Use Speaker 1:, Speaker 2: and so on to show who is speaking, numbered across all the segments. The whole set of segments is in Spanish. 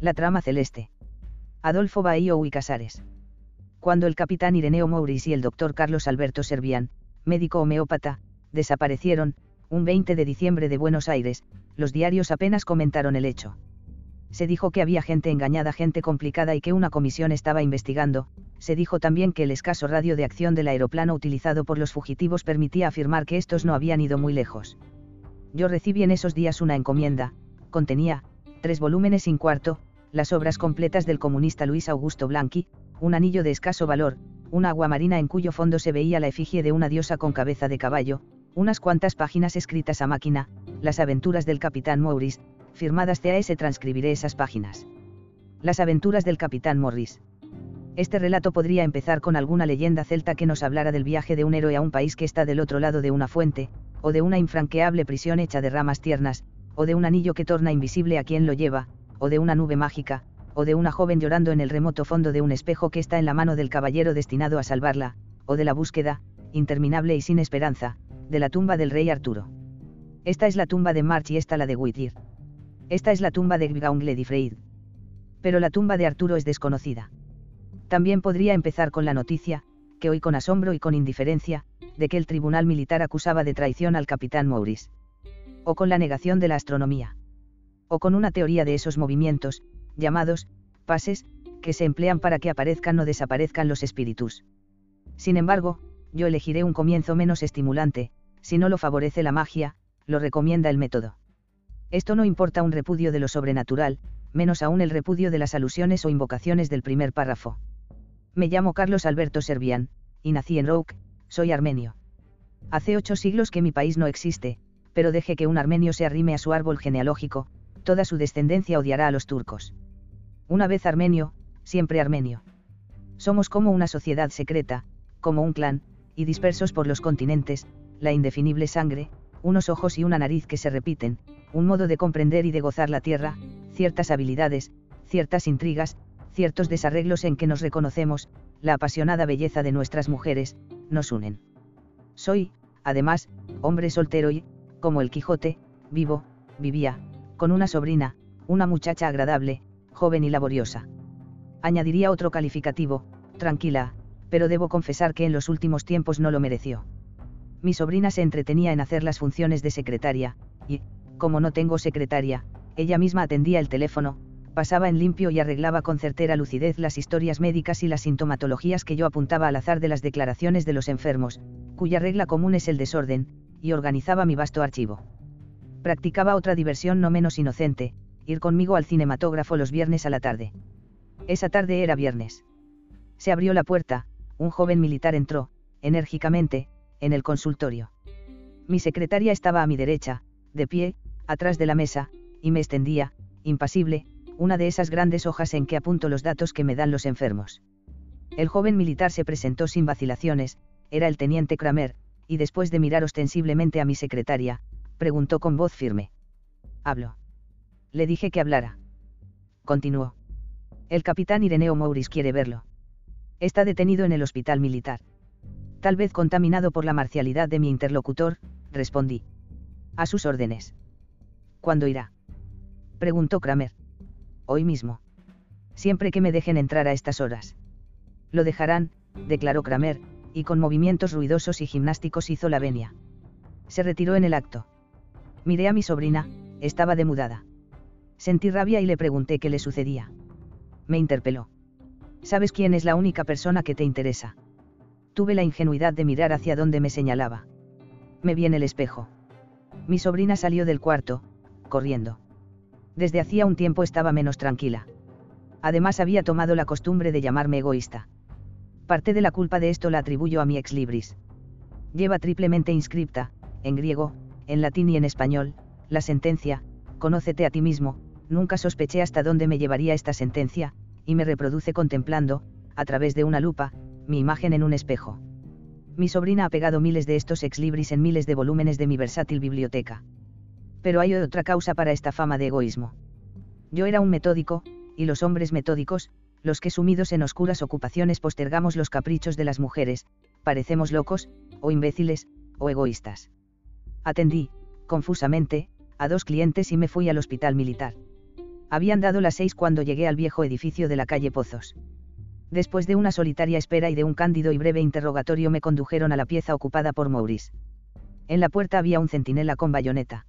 Speaker 1: La trama celeste. Adolfo Bahío y Casares. Cuando el capitán Ireneo Mouris y el doctor Carlos Alberto Servián, médico homeópata, desaparecieron, un 20 de diciembre de Buenos Aires, los diarios apenas comentaron el hecho. Se dijo que había gente engañada, gente complicada y que una comisión estaba investigando, se dijo también que el escaso radio de acción del aeroplano utilizado por los fugitivos permitía afirmar que estos no habían ido muy lejos. Yo recibí en esos días una encomienda, contenía, tres volúmenes sin cuarto, las obras completas del comunista Luis Augusto Blanqui, un anillo de escaso valor, una agua marina en cuyo fondo se veía la efigie de una diosa con cabeza de caballo, unas cuantas páginas escritas a máquina, las aventuras del capitán Morris, firmadas TAS transcribiré esas páginas. Las aventuras del capitán Morris. Este relato podría empezar con alguna leyenda celta que nos hablara del viaje de un héroe a un país que está del otro lado de una fuente, o de una infranqueable prisión hecha de ramas tiernas, o de un anillo que torna invisible a quien lo lleva, o de una nube mágica, o de una joven llorando en el remoto fondo de un espejo que está en la mano del caballero destinado a salvarla, o de la búsqueda, interminable y sin esperanza, de la tumba del rey Arturo. Esta es la tumba de March y esta la de Whittier. Esta es la tumba de Gauntlet y Freyd. Pero la tumba de Arturo es desconocida. También podría empezar con la noticia, que hoy con asombro y con indiferencia, de que el tribunal militar acusaba de traición al capitán Maurice. O con la negación de la astronomía. O con una teoría de esos movimientos, llamados, pases, que se emplean para que aparezcan o desaparezcan los espíritus. Sin embargo, yo elegiré un comienzo menos estimulante, si no lo favorece la magia, lo recomienda el método. Esto no importa un repudio de lo sobrenatural, menos aún el repudio de las alusiones o invocaciones del primer párrafo. Me llamo Carlos Alberto Servián, y nací en Rouk, soy armenio. Hace ocho siglos que mi país no existe, pero deje que un armenio se arrime a su árbol genealógico, toda su descendencia odiará a los turcos. Una vez armenio, siempre armenio. Somos como una sociedad secreta, como un clan, y dispersos por los continentes, la indefinible sangre, unos ojos y una nariz que se repiten, un modo de comprender y de gozar la tierra, ciertas habilidades, ciertas intrigas, ciertos desarreglos en que nos reconocemos, la apasionada belleza de nuestras mujeres, nos unen. Soy, además, hombre soltero y, como el Quijote, vivo, vivía, con una sobrina, una muchacha agradable, joven y laboriosa. Añadiría otro calificativo, tranquila, pero debo confesar que en los últimos tiempos no lo mereció. Mi sobrina se entretenía en hacer las funciones de secretaria, y, como no tengo secretaria, ella misma atendía el teléfono, pasaba en limpio y arreglaba con certera lucidez las historias médicas y las sintomatologías que yo apuntaba al azar de las declaraciones de los enfermos, cuya regla común es el desorden, y organizaba mi vasto archivo. Practicaba otra diversión no menos inocente, ir conmigo al cinematógrafo los viernes a la tarde. Esa tarde era viernes. Se abrió la puerta, un joven militar entró, enérgicamente, en el consultorio. Mi secretaria estaba a mi derecha, de pie, atrás de la mesa, y me extendía, impasible, una de esas grandes hojas en que apunto los datos que me dan los enfermos. El joven militar se presentó sin vacilaciones, era el teniente Kramer, y después de mirar ostensiblemente a mi secretaria, preguntó con voz firme. Hablo. Le dije que hablara. Continuó. El capitán Ireneo Mouris quiere verlo. Está detenido en el hospital militar. Tal vez contaminado por la marcialidad de mi interlocutor, respondí. A sus órdenes. ¿Cuándo irá? Preguntó Kramer hoy mismo. Siempre que me dejen entrar a estas horas. Lo dejarán, declaró Kramer, y con movimientos ruidosos y gimnásticos hizo la venia. Se retiró en el acto. Miré a mi sobrina, estaba demudada. Sentí rabia y le pregunté qué le sucedía. Me interpeló. ¿Sabes quién es la única persona que te interesa? Tuve la ingenuidad de mirar hacia donde me señalaba. Me vi en el espejo. Mi sobrina salió del cuarto, corriendo desde hacía un tiempo estaba menos tranquila. Además había tomado la costumbre de llamarme egoísta. Parte de la culpa de esto la atribuyo a mi ex libris. Lleva triplemente inscripta, en griego, en latín y en español, la sentencia, conócete a ti mismo, nunca sospeché hasta dónde me llevaría esta sentencia, y me reproduce contemplando, a través de una lupa, mi imagen en un espejo. Mi sobrina ha pegado miles de estos ex libris en miles de volúmenes de mi versátil biblioteca. Pero hay otra causa para esta fama de egoísmo. Yo era un metódico, y los hombres metódicos, los que sumidos en oscuras ocupaciones postergamos los caprichos de las mujeres, parecemos locos, o imbéciles, o egoístas. Atendí, confusamente, a dos clientes y me fui al hospital militar. Habían dado las seis cuando llegué al viejo edificio de la calle Pozos. Después de una solitaria espera y de un cándido y breve interrogatorio me condujeron a la pieza ocupada por Maurice. En la puerta había un centinela con bayoneta.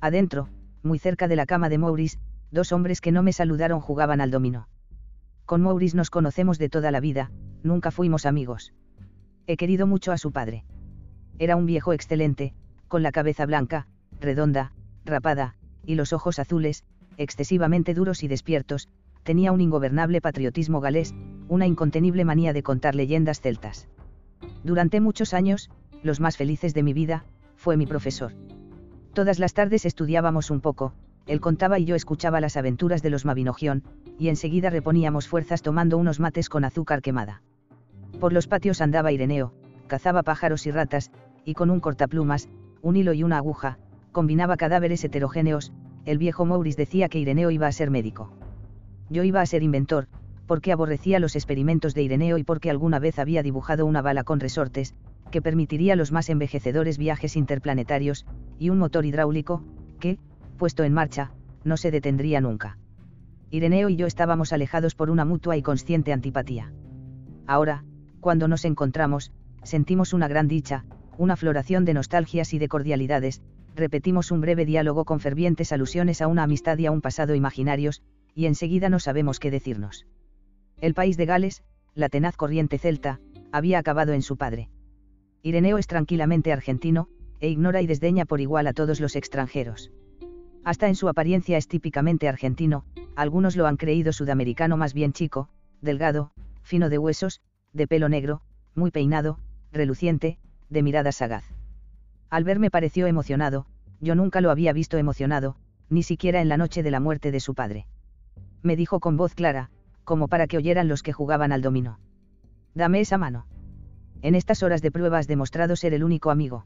Speaker 1: Adentro, muy cerca de la cama de Maurice, dos hombres que no me saludaron jugaban al dominó. Con Maurice nos conocemos de toda la vida, nunca fuimos amigos. He querido mucho a su padre. Era un viejo excelente, con la cabeza blanca, redonda, rapada, y los ojos azules, excesivamente duros y despiertos, tenía un ingobernable patriotismo galés, una incontenible manía de contar leyendas celtas. Durante muchos años, los más felices de mi vida, fue mi profesor. Todas las tardes estudiábamos un poco, él contaba y yo escuchaba las aventuras de los Mabinogión, y enseguida reponíamos fuerzas tomando unos mates con azúcar quemada. Por los patios andaba Ireneo, cazaba pájaros y ratas, y con un cortaplumas, un hilo y una aguja, combinaba cadáveres heterogéneos, el viejo Maurice decía que Ireneo iba a ser médico. Yo iba a ser inventor, porque aborrecía los experimentos de Ireneo y porque alguna vez había dibujado una bala con resortes, que permitiría los más envejecedores viajes interplanetarios, y un motor hidráulico, que, puesto en marcha, no se detendría nunca. Ireneo y yo estábamos alejados por una mutua y consciente antipatía. Ahora, cuando nos encontramos, sentimos una gran dicha, una floración de nostalgias y de cordialidades, repetimos un breve diálogo con fervientes alusiones a una amistad y a un pasado imaginarios, y enseguida no sabemos qué decirnos. El país de Gales, la tenaz corriente celta, había acabado en su padre. Ireneo es tranquilamente argentino, e ignora y desdeña por igual a todos los extranjeros. Hasta en su apariencia es típicamente argentino, algunos lo han creído sudamericano más bien chico, delgado, fino de huesos, de pelo negro, muy peinado, reluciente, de mirada sagaz. Al verme pareció emocionado, yo nunca lo había visto emocionado, ni siquiera en la noche de la muerte de su padre. Me dijo con voz clara, como para que oyeran los que jugaban al dominó. Dame esa mano. En estas horas de prueba has demostrado ser el único amigo.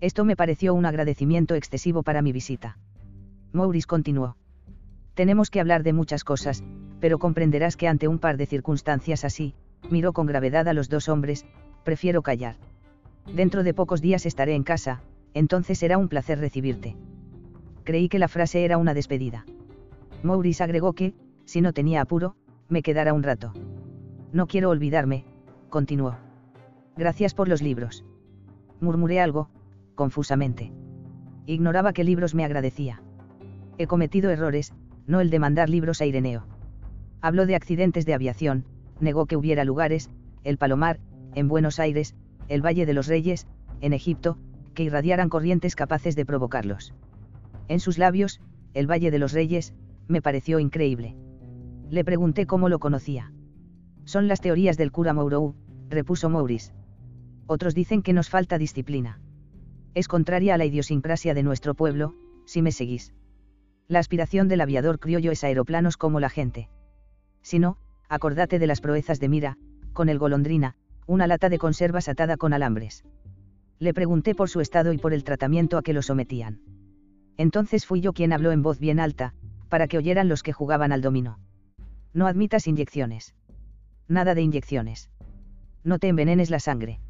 Speaker 1: Esto me pareció un agradecimiento excesivo para mi visita. Maurice continuó. Tenemos que hablar de muchas cosas, pero comprenderás que ante un par de circunstancias así, miró con gravedad a los dos hombres, prefiero callar. Dentro de pocos días estaré en casa, entonces será un placer recibirte. Creí que la frase era una despedida. Maurice agregó que, si no tenía apuro, me quedara un rato. No quiero olvidarme, continuó. Gracias por los libros. Murmuré algo, confusamente. Ignoraba qué libros me agradecía. He cometido errores, no el de mandar libros a Ireneo. Habló de accidentes de aviación, negó que hubiera lugares, el Palomar, en Buenos Aires, el Valle de los Reyes, en Egipto, que irradiaran corrientes capaces de provocarlos. En sus labios, el Valle de los Reyes, me pareció increíble. Le pregunté cómo lo conocía. Son las teorías del cura Mourou, repuso Maurice. Otros dicen que nos falta disciplina es contraria a la idiosincrasia de nuestro pueblo, si me seguís. La aspiración del aviador criollo es aeroplanos como la gente. Si no, acordate de las proezas de Mira, con el golondrina, una lata de conservas atada con alambres. Le pregunté por su estado y por el tratamiento a que lo sometían. Entonces fui yo quien habló en voz bien alta, para que oyeran los que jugaban al dominó. No admitas inyecciones. Nada de inyecciones. No te envenenes la sangre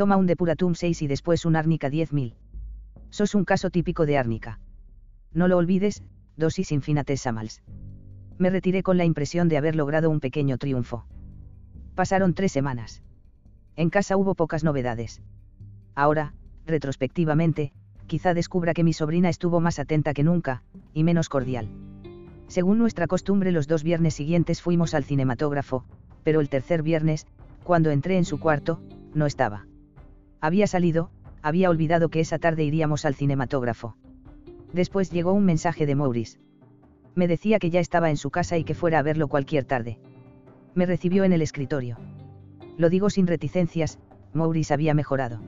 Speaker 1: toma un Depuratum 6 y después un Árnica 10.000. Sos un caso típico de árnica. No lo olvides, dosis infinitesimals. Me retiré con la impresión de haber logrado un pequeño triunfo. Pasaron tres semanas. En casa hubo pocas novedades. Ahora, retrospectivamente, quizá descubra que mi sobrina estuvo más atenta que nunca, y menos cordial. Según nuestra costumbre los dos viernes siguientes fuimos al cinematógrafo, pero el tercer viernes, cuando entré en su cuarto, no estaba. Había salido, había olvidado que esa tarde iríamos al cinematógrafo. Después llegó un mensaje de Maurice. Me decía que ya estaba en su casa y que fuera a verlo cualquier tarde. Me recibió en el escritorio. Lo digo sin reticencias, Maurice había mejorado.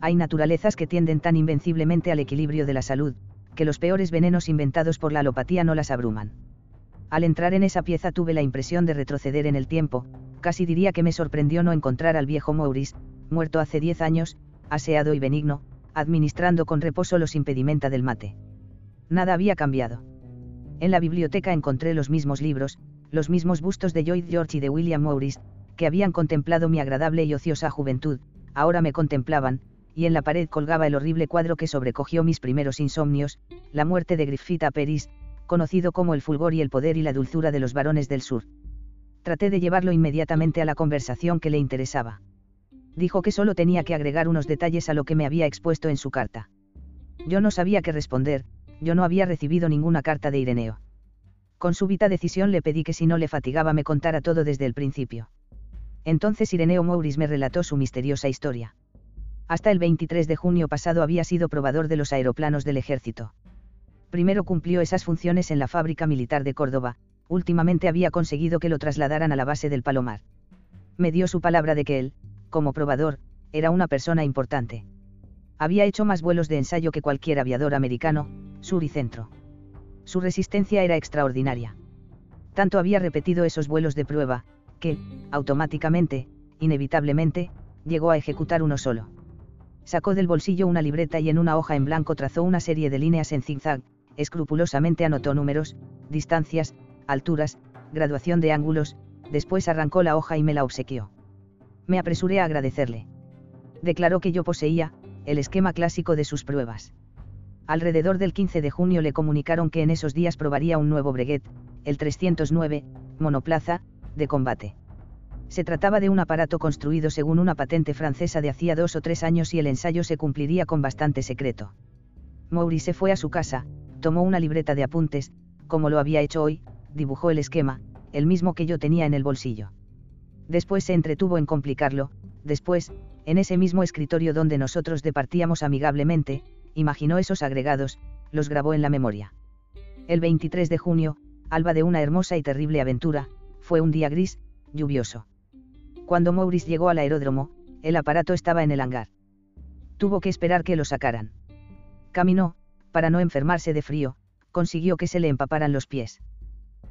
Speaker 1: Hay naturalezas que tienden tan invenciblemente al equilibrio de la salud, que los peores venenos inventados por la alopatía no las abruman. Al entrar en esa pieza tuve la impresión de retroceder en el tiempo, casi diría que me sorprendió no encontrar al viejo Maurice, muerto hace diez años, aseado y benigno, administrando con reposo los impedimenta del mate. Nada había cambiado. En la biblioteca encontré los mismos libros, los mismos bustos de Lloyd George y de William Morris, que habían contemplado mi agradable y ociosa juventud, ahora me contemplaban, y en la pared colgaba el horrible cuadro que sobrecogió mis primeros insomnios, la muerte de Griffith Peris, conocido como el fulgor y el poder y la dulzura de los varones del sur. Traté de llevarlo inmediatamente a la conversación que le interesaba. Dijo que solo tenía que agregar unos detalles a lo que me había expuesto en su carta. Yo no sabía qué responder, yo no había recibido ninguna carta de Ireneo. Con súbita decisión le pedí que si no le fatigaba me contara todo desde el principio. Entonces Ireneo Mouris me relató su misteriosa historia. Hasta el 23 de junio pasado había sido probador de los aeroplanos del ejército. Primero cumplió esas funciones en la fábrica militar de Córdoba, últimamente había conseguido que lo trasladaran a la base del Palomar. Me dio su palabra de que él, como probador, era una persona importante. Había hecho más vuelos de ensayo que cualquier aviador americano, sur y centro. Su resistencia era extraordinaria. Tanto había repetido esos vuelos de prueba, que, automáticamente, inevitablemente, llegó a ejecutar uno solo. Sacó del bolsillo una libreta y en una hoja en blanco trazó una serie de líneas en zigzag, escrupulosamente anotó números, distancias, alturas, graduación de ángulos, después arrancó la hoja y me la obsequió. Me apresuré a agradecerle. Declaró que yo poseía, el esquema clásico de sus pruebas. Alrededor del 15 de junio le comunicaron que en esos días probaría un nuevo breguet, el 309, monoplaza, de combate. Se trataba de un aparato construido según una patente francesa de hacía dos o tres años y el ensayo se cumpliría con bastante secreto. Maurice fue a su casa, tomó una libreta de apuntes, como lo había hecho hoy, dibujó el esquema, el mismo que yo tenía en el bolsillo. Después se entretuvo en complicarlo, después, en ese mismo escritorio donde nosotros departíamos amigablemente, imaginó esos agregados, los grabó en la memoria. El 23 de junio, alba de una hermosa y terrible aventura, fue un día gris, lluvioso. Cuando Maurice llegó al aeródromo, el aparato estaba en el hangar. Tuvo que esperar que lo sacaran. Caminó, para no enfermarse de frío, consiguió que se le empaparan los pies.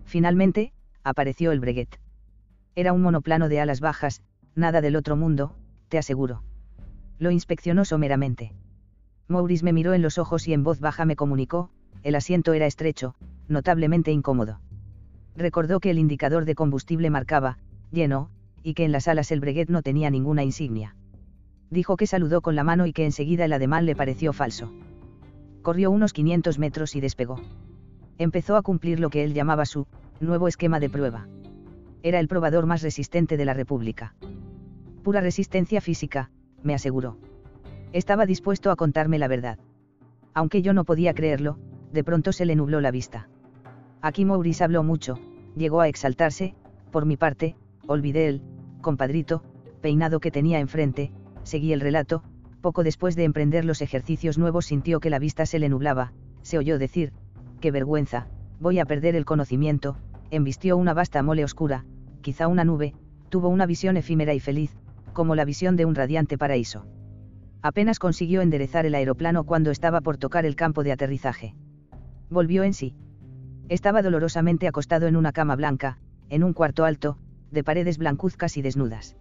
Speaker 1: Finalmente, apareció el breguet. Era un monoplano de alas bajas, nada del otro mundo, te aseguro. Lo inspeccionó someramente. Maurice me miró en los ojos y en voz baja me comunicó, el asiento era estrecho, notablemente incómodo. Recordó que el indicador de combustible marcaba, lleno, y que en las alas el breguet no tenía ninguna insignia. Dijo que saludó con la mano y que enseguida el ademán le pareció falso. Corrió unos 500 metros y despegó. Empezó a cumplir lo que él llamaba su nuevo esquema de prueba. Era el probador más resistente de la República. Pura resistencia física, me aseguró. Estaba dispuesto a contarme la verdad. Aunque yo no podía creerlo, de pronto se le nubló la vista. Aquí Maurice habló mucho, llegó a exaltarse, por mi parte, olvidé el, compadrito, peinado que tenía enfrente, seguí el relato, poco después de emprender los ejercicios nuevos sintió que la vista se le nublaba, se oyó decir, qué vergüenza, voy a perder el conocimiento, embistió una vasta mole oscura, quizá una nube, tuvo una visión efímera y feliz, como la visión de un radiante paraíso. Apenas consiguió enderezar el aeroplano cuando estaba por tocar el campo de aterrizaje. Volvió en sí. Estaba dolorosamente acostado en una cama blanca, en un cuarto alto, de paredes blancuzcas y desnudas.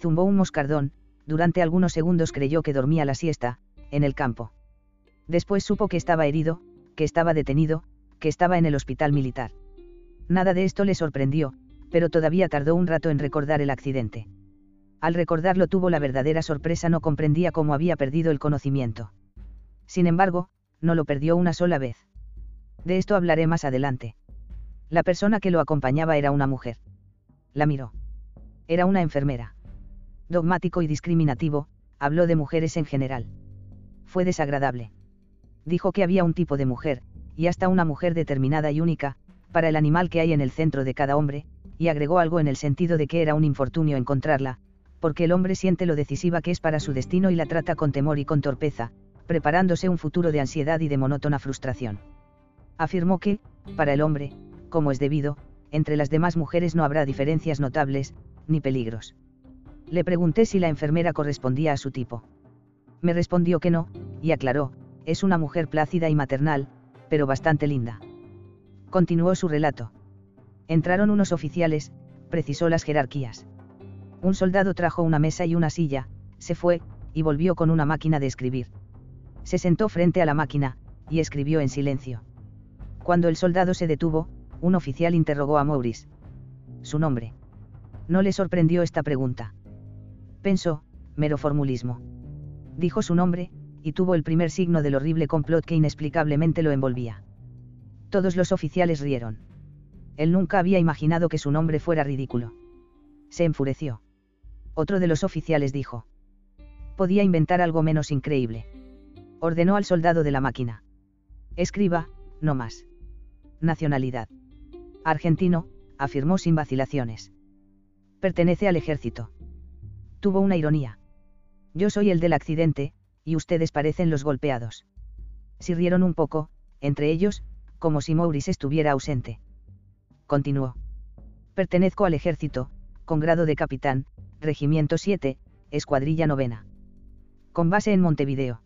Speaker 1: Zumbó un moscardón, durante algunos segundos creyó que dormía la siesta, en el campo. Después supo que estaba herido, que estaba detenido, que estaba en el hospital militar. Nada de esto le sorprendió, pero todavía tardó un rato en recordar el accidente. Al recordarlo tuvo la verdadera sorpresa, no comprendía cómo había perdido el conocimiento. Sin embargo, no lo perdió una sola vez. De esto hablaré más adelante. La persona que lo acompañaba era una mujer. La miró. Era una enfermera. Dogmático y discriminativo, habló de mujeres en general. Fue desagradable. Dijo que había un tipo de mujer, y hasta una mujer determinada y única, para el animal que hay en el centro de cada hombre, y agregó algo en el sentido de que era un infortunio encontrarla, porque el hombre siente lo decisiva que es para su destino y la trata con temor y con torpeza, preparándose un futuro de ansiedad y de monótona frustración. Afirmó que, para el hombre, como es debido, entre las demás mujeres no habrá diferencias notables, ni peligros. Le pregunté si la enfermera correspondía a su tipo. Me respondió que no, y aclaró, es una mujer plácida y maternal, pero bastante linda. Continuó su relato. Entraron unos oficiales, precisó las jerarquías. Un soldado trajo una mesa y una silla, se fue, y volvió con una máquina de escribir. Se sentó frente a la máquina, y escribió en silencio. Cuando el soldado se detuvo, un oficial interrogó a Maurice. Su nombre. No le sorprendió esta pregunta. Pensó, mero formulismo. Dijo su nombre, y tuvo el primer signo del horrible complot que inexplicablemente lo envolvía. Todos los oficiales rieron. Él nunca había imaginado que su nombre fuera ridículo. Se enfureció. Otro de los oficiales dijo. Podía inventar algo menos increíble. Ordenó al soldado de la máquina. Escriba, no más. Nacionalidad. Argentino, afirmó sin vacilaciones. Pertenece al ejército. Tuvo una ironía. Yo soy el del accidente, y ustedes parecen los golpeados. Si rieron un poco, entre ellos, como si Maurice estuviera ausente. Continuó. Pertenezco al ejército, con grado de capitán, Regimiento 7, Escuadrilla Novena. Con base en Montevideo.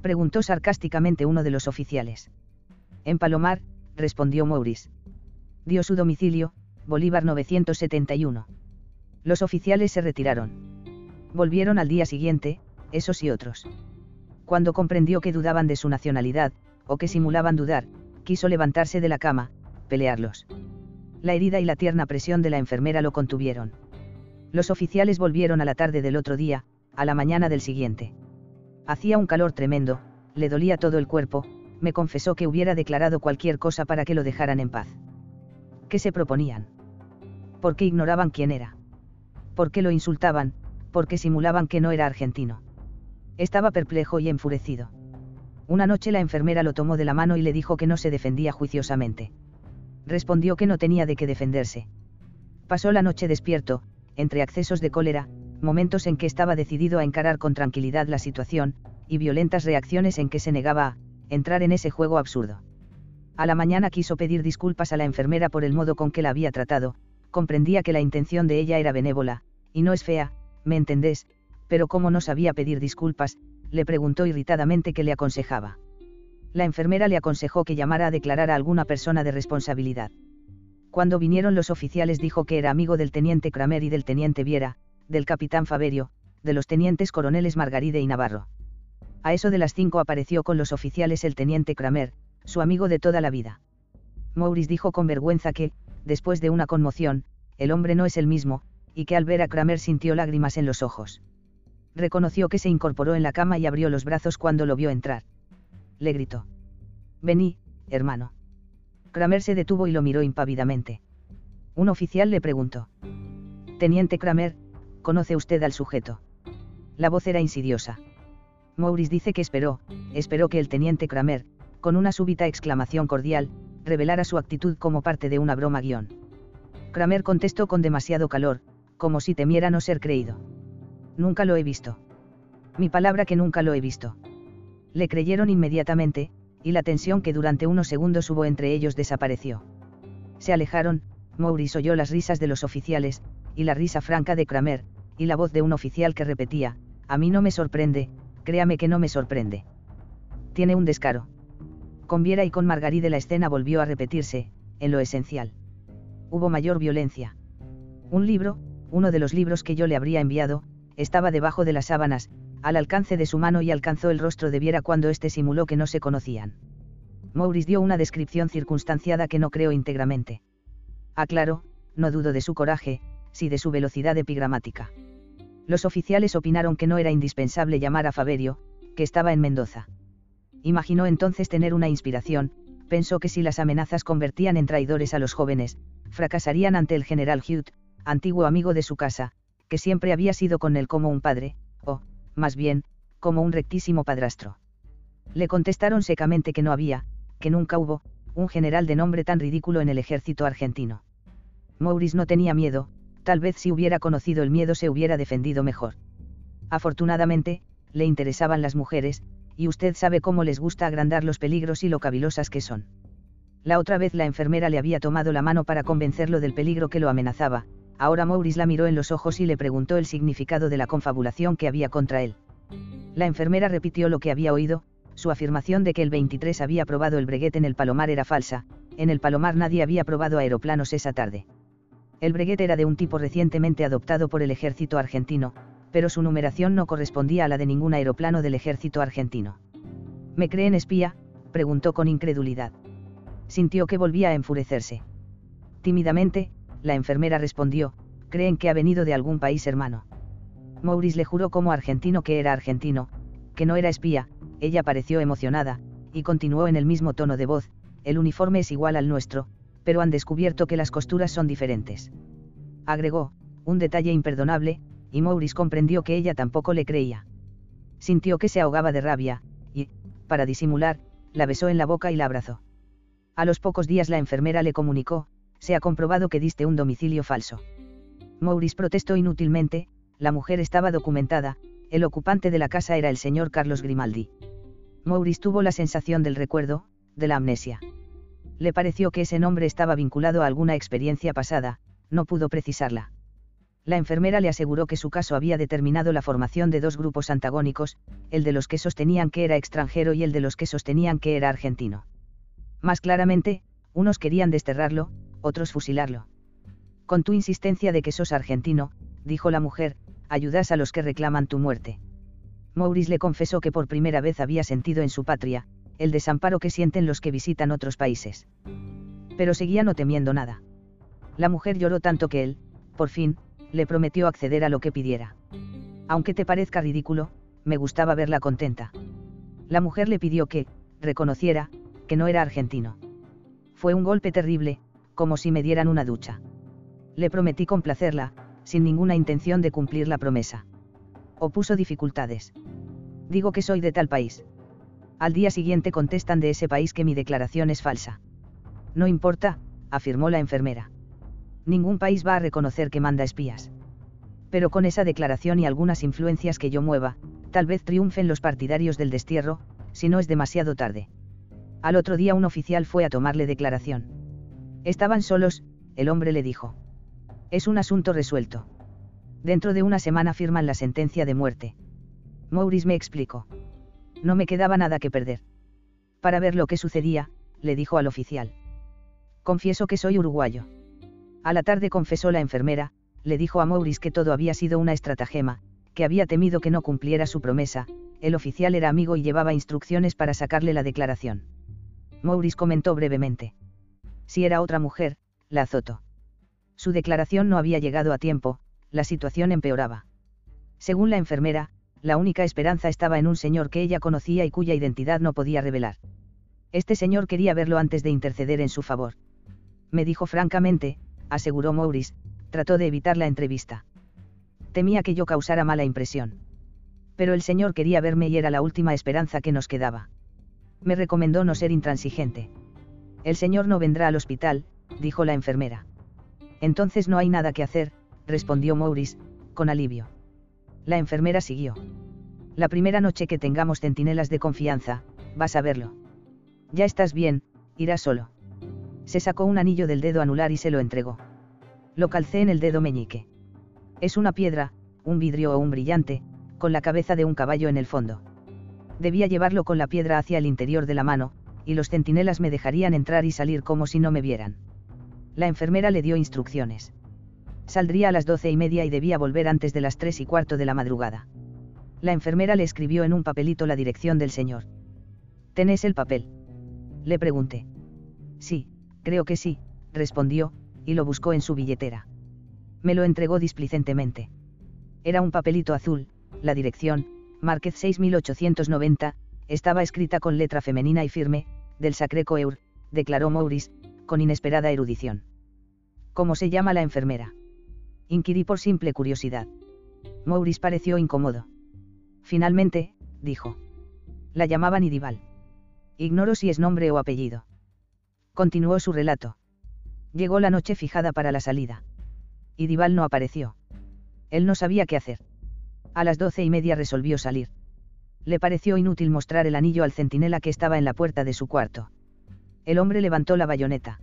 Speaker 1: Preguntó sarcásticamente uno de los oficiales. En Palomar, respondió Maurice. Dio su domicilio, Bolívar 971. Los oficiales se retiraron. Volvieron al día siguiente, esos y otros. Cuando comprendió que dudaban de su nacionalidad, o que simulaban dudar, quiso levantarse de la cama, pelearlos. La herida y la tierna presión de la enfermera lo contuvieron. Los oficiales volvieron a la tarde del otro día, a la mañana del siguiente. Hacía un calor tremendo, le dolía todo el cuerpo, me confesó que hubiera declarado cualquier cosa para que lo dejaran en paz. ¿Qué se proponían? ¿Por qué ignoraban quién era? ¿Por qué lo insultaban? ¿Por qué simulaban que no era argentino? Estaba perplejo y enfurecido. Una noche la enfermera lo tomó de la mano y le dijo que no se defendía juiciosamente. Respondió que no tenía de qué defenderse. Pasó la noche despierto, entre accesos de cólera, momentos en que estaba decidido a encarar con tranquilidad la situación, y violentas reacciones en que se negaba a entrar en ese juego absurdo. A la mañana quiso pedir disculpas a la enfermera por el modo con que la había tratado, comprendía que la intención de ella era benévola, y no es fea, me entendés, pero como no sabía pedir disculpas, le preguntó irritadamente qué le aconsejaba. La enfermera le aconsejó que llamara a declarar a alguna persona de responsabilidad. Cuando vinieron los oficiales dijo que era amigo del teniente Kramer y del teniente Viera, del capitán Faberio, de los tenientes coroneles Margaride y Navarro. A eso de las cinco apareció con los oficiales el teniente Kramer, su amigo de toda la vida. Maurice dijo con vergüenza que, después de una conmoción, el hombre no es el mismo, y que al ver a Kramer sintió lágrimas en los ojos reconoció que se incorporó en la cama y abrió los brazos cuando lo vio entrar. Le gritó. Vení, hermano. Kramer se detuvo y lo miró impávidamente. Un oficial le preguntó. Teniente Kramer, ¿conoce usted al sujeto? La voz era insidiosa. Maurice dice que esperó, esperó que el teniente Kramer, con una súbita exclamación cordial, revelara su actitud como parte de una broma guion. Kramer contestó con demasiado calor, como si temiera no ser creído. Nunca lo he visto. Mi palabra que nunca lo he visto. Le creyeron inmediatamente, y la tensión que durante unos segundos hubo entre ellos desapareció. Se alejaron, Maurice oyó las risas de los oficiales, y la risa franca de Kramer, y la voz de un oficial que repetía, a mí no me sorprende, créame que no me sorprende. Tiene un descaro. Con Viera y con Margaride la escena volvió a repetirse, en lo esencial. Hubo mayor violencia. Un libro, uno de los libros que yo le habría enviado, estaba debajo de las sábanas, al alcance de su mano y alcanzó el rostro de Viera cuando éste simuló que no se conocían. Maurice dio una descripción circunstanciada que no creo íntegramente. Aclaro, no dudo de su coraje, si de su velocidad epigramática. Los oficiales opinaron que no era indispensable llamar a Faberio, que estaba en Mendoza. Imaginó entonces tener una inspiración, pensó que si las amenazas convertían en traidores a los jóvenes, fracasarían ante el general Hugh, antiguo amigo de su casa, que siempre había sido con él como un padre, o, más bien, como un rectísimo padrastro. Le contestaron secamente que no había, que nunca hubo, un general de nombre tan ridículo en el ejército argentino. Maurice no tenía miedo, tal vez si hubiera conocido el miedo se hubiera defendido mejor. Afortunadamente, le interesaban las mujeres, y usted sabe cómo les gusta agrandar los peligros y lo cavilosas que son. La otra vez la enfermera le había tomado la mano para convencerlo del peligro que lo amenazaba, ahora Maurice la miró en los ojos y le preguntó el significado de la confabulación que había contra él. La enfermera repitió lo que había oído, su afirmación de que el 23 había probado el breguet en el Palomar era falsa, en el Palomar nadie había probado aeroplanos esa tarde. El breguet era de un tipo recientemente adoptado por el ejército argentino, pero su numeración no correspondía a la de ningún aeroplano del ejército argentino. ¿Me creen espía? preguntó con incredulidad. Sintió que volvía a enfurecerse. Tímidamente, la enfermera respondió, creen que ha venido de algún país hermano. Maurice le juró como argentino que era argentino, que no era espía, ella pareció emocionada, y continuó en el mismo tono de voz, el uniforme es igual al nuestro, pero han descubierto que las costuras son diferentes. Agregó, un detalle imperdonable, y Maurice comprendió que ella tampoco le creía. Sintió que se ahogaba de rabia, y, para disimular, la besó en la boca y la abrazó. A los pocos días la enfermera le comunicó, se ha comprobado que diste un domicilio falso. Maurice protestó inútilmente, la mujer estaba documentada, el ocupante de la casa era el señor Carlos Grimaldi. Maurice tuvo la sensación del recuerdo, de la amnesia. Le pareció que ese nombre estaba vinculado a alguna experiencia pasada, no pudo precisarla. La enfermera le aseguró que su caso había determinado la formación de dos grupos antagónicos, el de los que sostenían que era extranjero y el de los que sostenían que era argentino. Más claramente, unos querían desterrarlo, otros fusilarlo. Con tu insistencia de que sos argentino, dijo la mujer, ayudas a los que reclaman tu muerte. Maurice le confesó que por primera vez había sentido en su patria, el desamparo que sienten los que visitan otros países. Pero seguía no temiendo nada. La mujer lloró tanto que él, por fin, le prometió acceder a lo que pidiera. Aunque te parezca ridículo, me gustaba verla contenta. La mujer le pidió que, reconociera, que no era argentino. Fue un golpe terrible, como si me dieran una ducha. Le prometí complacerla, sin ninguna intención de cumplir la promesa. Opuso dificultades. Digo que soy de tal país. Al día siguiente contestan de ese país que mi declaración es falsa. No importa, afirmó la enfermera ningún país va a reconocer que manda espías. Pero con esa declaración y algunas influencias que yo mueva, tal vez triunfen los partidarios del destierro, si no es demasiado tarde. Al otro día un oficial fue a tomarle declaración. Estaban solos, el hombre le dijo. Es un asunto resuelto. Dentro de una semana firman la sentencia de muerte. Maurice me explicó. No me quedaba nada que perder. Para ver lo que sucedía, le dijo al oficial. Confieso que soy uruguayo. A la tarde confesó la enfermera, le dijo a Maurice que todo había sido una estratagema, que había temido que no cumpliera su promesa, el oficial era amigo y llevaba instrucciones para sacarle la declaración. Maurice comentó brevemente. Si era otra mujer, la azotó. Su declaración no había llegado a tiempo, la situación empeoraba. Según la enfermera, la única esperanza estaba en un señor que ella conocía y cuya identidad no podía revelar. Este señor quería verlo antes de interceder en su favor. Me dijo francamente, aseguró Maurice, trató de evitar la entrevista. Temía que yo causara mala impresión. Pero el señor quería verme y era la última esperanza que nos quedaba. Me recomendó no ser intransigente. El señor no vendrá al hospital, dijo la enfermera. Entonces no hay nada que hacer, respondió Maurice, con alivio. La enfermera siguió. La primera noche que tengamos centinelas de confianza, vas a verlo. Ya estás bien, irás solo se sacó un anillo del dedo anular y se lo entregó. Lo calcé en el dedo meñique. Es una piedra, un vidrio o un brillante, con la cabeza de un caballo en el fondo. Debía llevarlo con la piedra hacia el interior de la mano, y los centinelas me dejarían entrar y salir como si no me vieran. La enfermera le dio instrucciones. Saldría a las doce y media y debía volver antes de las tres y cuarto de la madrugada. La enfermera le escribió en un papelito la dirección del señor. ¿Tenés el papel? Le pregunté. Sí, Creo que sí, respondió, y lo buscó en su billetera. Me lo entregó displicentemente. Era un papelito azul, la dirección, Márquez 6890, estaba escrita con letra femenina y firme, del Sacré Coeur, declaró Maurice, con inesperada erudición. ¿Cómo se llama la enfermera? Inquirí por simple curiosidad. Maurice pareció incómodo. Finalmente, dijo. La llamaban Idival. Ignoro si es nombre o apellido continuó su relato. Llegó la noche fijada para la salida. Y Dival no apareció. Él no sabía qué hacer. A las doce y media resolvió salir. Le pareció inútil mostrar el anillo al centinela que estaba en la puerta de su cuarto. El hombre levantó la bayoneta.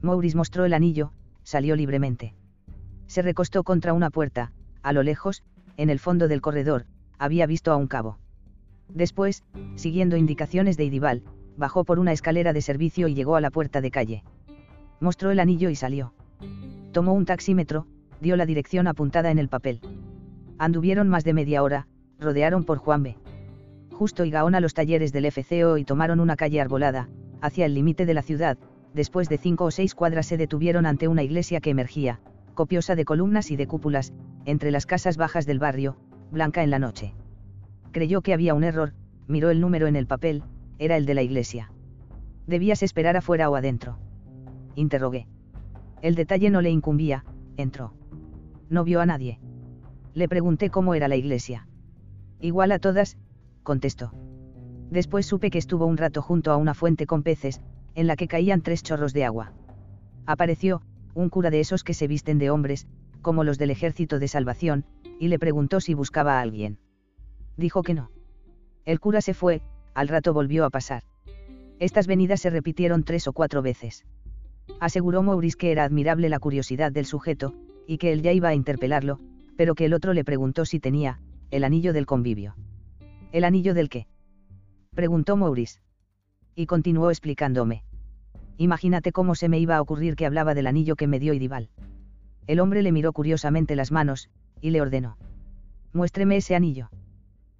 Speaker 1: Maurice mostró el anillo, salió libremente. Se recostó contra una puerta, a lo lejos, en el fondo del corredor, había visto a un cabo. Después, siguiendo indicaciones de Idival, bajó por una escalera de servicio y llegó a la puerta de calle. Mostró el anillo y salió. Tomó un taxímetro, dio la dirección apuntada en el papel. Anduvieron más de media hora, rodearon por Juan B. Justo y Gaona los talleres del FCO y tomaron una calle arbolada, hacia el límite de la ciudad, después de cinco o seis cuadras se detuvieron ante una iglesia que emergía, copiosa de columnas y de cúpulas, entre las casas bajas del barrio, blanca en la noche. Creyó que había un error, miró el número en el papel, era el de la iglesia. Debías esperar afuera o adentro. Interrogué. El detalle no le incumbía, entró. No vio a nadie. Le pregunté cómo era la iglesia. Igual a todas, contestó. Después supe que estuvo un rato junto a una fuente con peces, en la que caían tres chorros de agua. Apareció, un cura de esos que se visten de hombres, como los del ejército de salvación, y le preguntó si buscaba a alguien. Dijo que no. El cura se fue, al rato volvió a pasar. Estas venidas se repitieron tres o cuatro veces. Aseguró Maurice que era admirable la curiosidad del sujeto, y que él ya iba a interpelarlo, pero que el otro le preguntó si tenía, el anillo del convivio. ¿El anillo del qué? preguntó Maurice. Y continuó explicándome. Imagínate cómo se me iba a ocurrir que hablaba del anillo que me dio Idival. El hombre le miró curiosamente las manos, y le ordenó. Muéstreme ese anillo.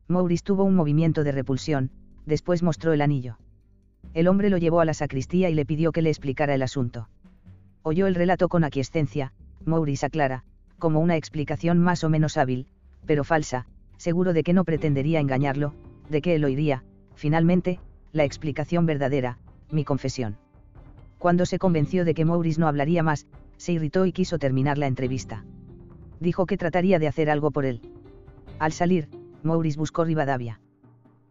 Speaker 1: Maurice tuvo un movimiento de repulsión, después mostró el anillo. El hombre lo llevó a la sacristía y le pidió que le explicara el asunto. Oyó el relato con aquiescencia, Maurice aclara, como una explicación más o menos hábil, pero falsa, seguro de que no pretendería engañarlo, de que él oiría, finalmente, la explicación verdadera, mi confesión. Cuando se convenció de que Maurice no hablaría más, se irritó y quiso terminar la entrevista. Dijo que trataría de hacer algo por él. Al salir, Maurice buscó Rivadavia.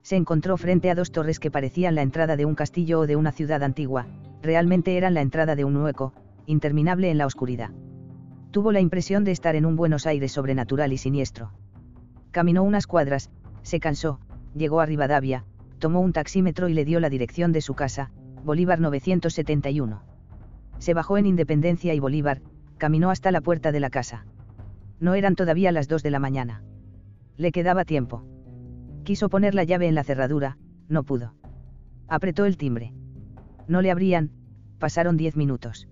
Speaker 1: Se encontró frente a dos torres que parecían la entrada de un castillo o de una ciudad antigua, realmente eran la entrada de un hueco, interminable en la oscuridad. Tuvo la impresión de estar en un Buenos Aires sobrenatural y siniestro. Caminó unas cuadras, se cansó, llegó a Rivadavia, tomó un taxímetro y le dio la dirección de su casa, Bolívar 971. Se bajó en Independencia y Bolívar, caminó hasta la puerta de la casa. No eran todavía las dos de la mañana. Le quedaba tiempo. Quiso poner la llave en la cerradura, no pudo. Apretó el timbre. No le abrían, pasaron diez minutos.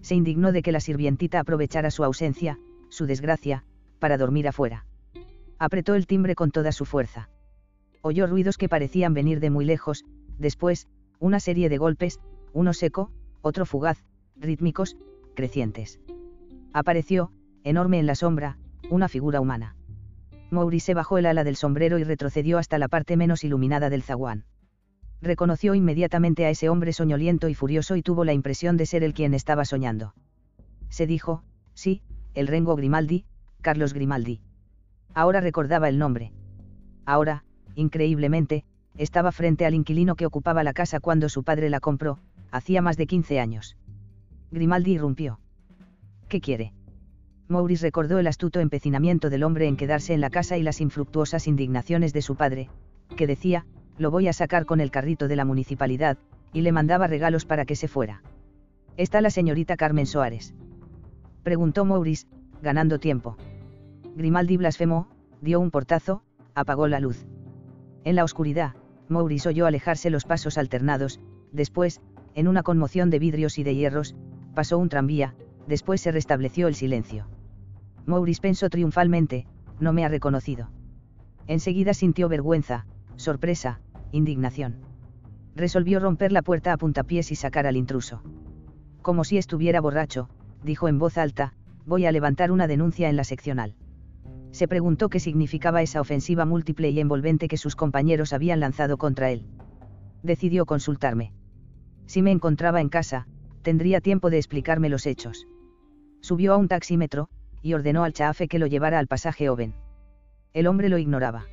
Speaker 1: Se indignó de que la sirvientita aprovechara su ausencia, su desgracia, para dormir afuera. Apretó el timbre con toda su fuerza. Oyó ruidos que parecían venir de muy lejos, después, una serie de golpes, uno seco, otro fugaz, rítmicos, crecientes. Apareció, enorme en la sombra, una figura humana. Maurice bajó el ala del sombrero y retrocedió hasta la parte menos iluminada del zaguán. Reconoció inmediatamente a ese hombre soñoliento y furioso y tuvo la impresión de ser el quien estaba soñando. Se dijo, sí, el Rengo Grimaldi, Carlos Grimaldi. Ahora recordaba el nombre. Ahora, increíblemente, estaba frente al inquilino que ocupaba la casa cuando su padre la compró, hacía más de 15 años. Grimaldi irrumpió. ¿Qué quiere? Maurice recordó el astuto empecinamiento del hombre en quedarse en la casa y las infructuosas indignaciones de su padre, que decía, lo voy a sacar con el carrito de la municipalidad, y le mandaba regalos para que se fuera. ¿Está la señorita Carmen Soares? Preguntó Maurice, ganando tiempo. Grimaldi blasfemó, dio un portazo, apagó la luz. En la oscuridad, Maurice oyó alejarse los pasos alternados, después, en una conmoción de vidrios y de hierros, pasó un tranvía, después se restableció el silencio. Maurice pensó triunfalmente, no me ha reconocido. Enseguida sintió vergüenza, sorpresa, indignación. Resolvió romper la puerta a puntapiés y sacar al intruso. Como si estuviera borracho, dijo en voz alta, voy a levantar una denuncia en la seccional. Se preguntó qué significaba esa ofensiva múltiple y envolvente que sus compañeros habían lanzado contra él. Decidió consultarme. Si me encontraba en casa, tendría tiempo de explicarme los hechos. Subió a un taxímetro, y ordenó al chafe que lo llevara al pasaje Oven. El hombre lo ignoraba.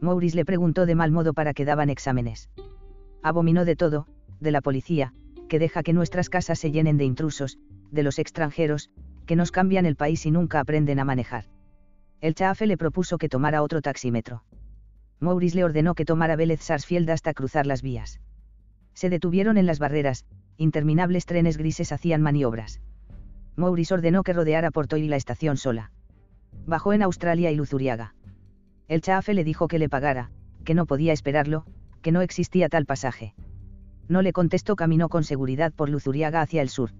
Speaker 1: Maurice le preguntó de mal modo para que daban exámenes. Abominó de todo, de la policía, que deja que nuestras casas se llenen de intrusos, de los extranjeros, que nos cambian el país y nunca aprenden a manejar. El chafe le propuso que tomara otro taxímetro. Maurice le ordenó que tomara Vélez Sarsfield hasta cruzar las vías. Se detuvieron en las barreras, interminables trenes grises hacían maniobras. Maurice ordenó que rodeara Porto y la estación sola. Bajó en Australia y Luzuriaga. El chafe le dijo que le pagara, que no podía esperarlo, que no existía tal pasaje. No le contestó, caminó con seguridad por Luzuriaga hacia el sur.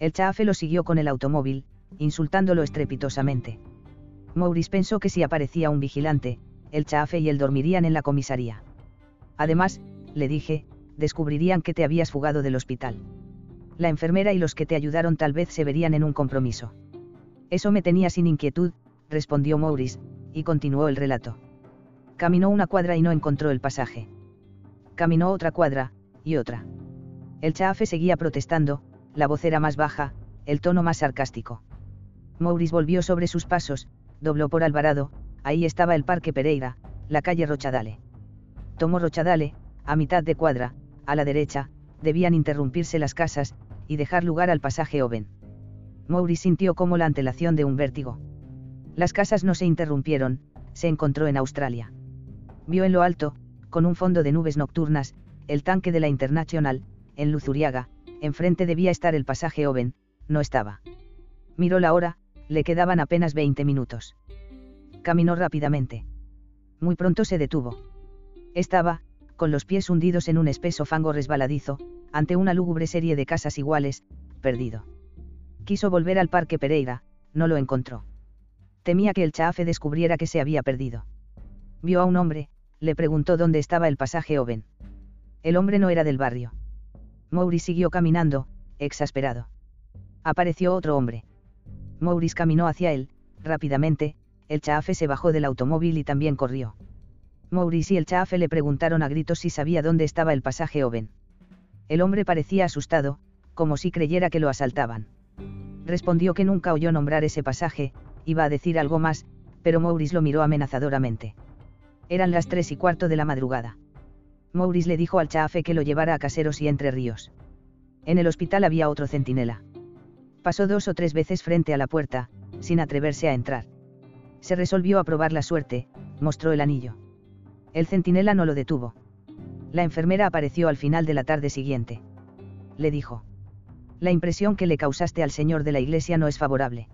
Speaker 1: El chafe lo siguió con el automóvil, insultándolo estrepitosamente. Maurice pensó que si aparecía un vigilante, el chafe y él dormirían en la comisaría. Además, le dije, descubrirían que te habías fugado del hospital la enfermera y los que te ayudaron tal vez se verían en un compromiso. Eso me tenía sin inquietud, respondió Maurice, y continuó el relato. Caminó una cuadra y no encontró el pasaje. Caminó otra cuadra, y otra. El chafe seguía protestando, la voz era más baja, el tono más sarcástico. Maurice volvió sobre sus pasos, dobló por Alvarado, ahí estaba el Parque Pereira, la calle Rochadale. Tomó Rochadale, a mitad de cuadra, a la derecha, debían interrumpirse las casas, y dejar lugar al pasaje Oven. Maurice sintió como la antelación de un vértigo. Las casas no se interrumpieron, se encontró en Australia. Vio en lo alto, con un fondo de nubes nocturnas, el tanque de la Internacional, en Luzuriaga, enfrente debía estar el pasaje Oven, no estaba. Miró la hora, le quedaban apenas 20 minutos. Caminó rápidamente. Muy pronto se detuvo. Estaba, con los pies hundidos en un espeso fango resbaladizo, ante una lúgubre serie de casas iguales, perdido. Quiso volver al Parque Pereira, no lo encontró. Temía que el chafe descubriera que se había perdido. Vio a un hombre, le preguntó dónde estaba el pasaje Oven. El hombre no era del barrio. Maurice siguió caminando, exasperado. Apareció otro hombre. Maurice caminó hacia él, rápidamente, el chafe se bajó del automóvil y también corrió. Maurice y el chafe le preguntaron a gritos si sabía dónde estaba el pasaje Oven. El hombre parecía asustado, como si creyera que lo asaltaban. Respondió que nunca oyó nombrar ese pasaje, iba a decir algo más, pero Maurice lo miró amenazadoramente. Eran las tres y cuarto de la madrugada. Maurice le dijo al chafe que lo llevara a Caseros y Entre Ríos. En el hospital había otro centinela. Pasó dos o tres veces frente a la puerta, sin atreverse a entrar. Se resolvió a probar la suerte, mostró el anillo. El centinela no lo detuvo. La enfermera apareció al final de la tarde siguiente. Le dijo. La impresión que le causaste al señor de la iglesia no es favorable.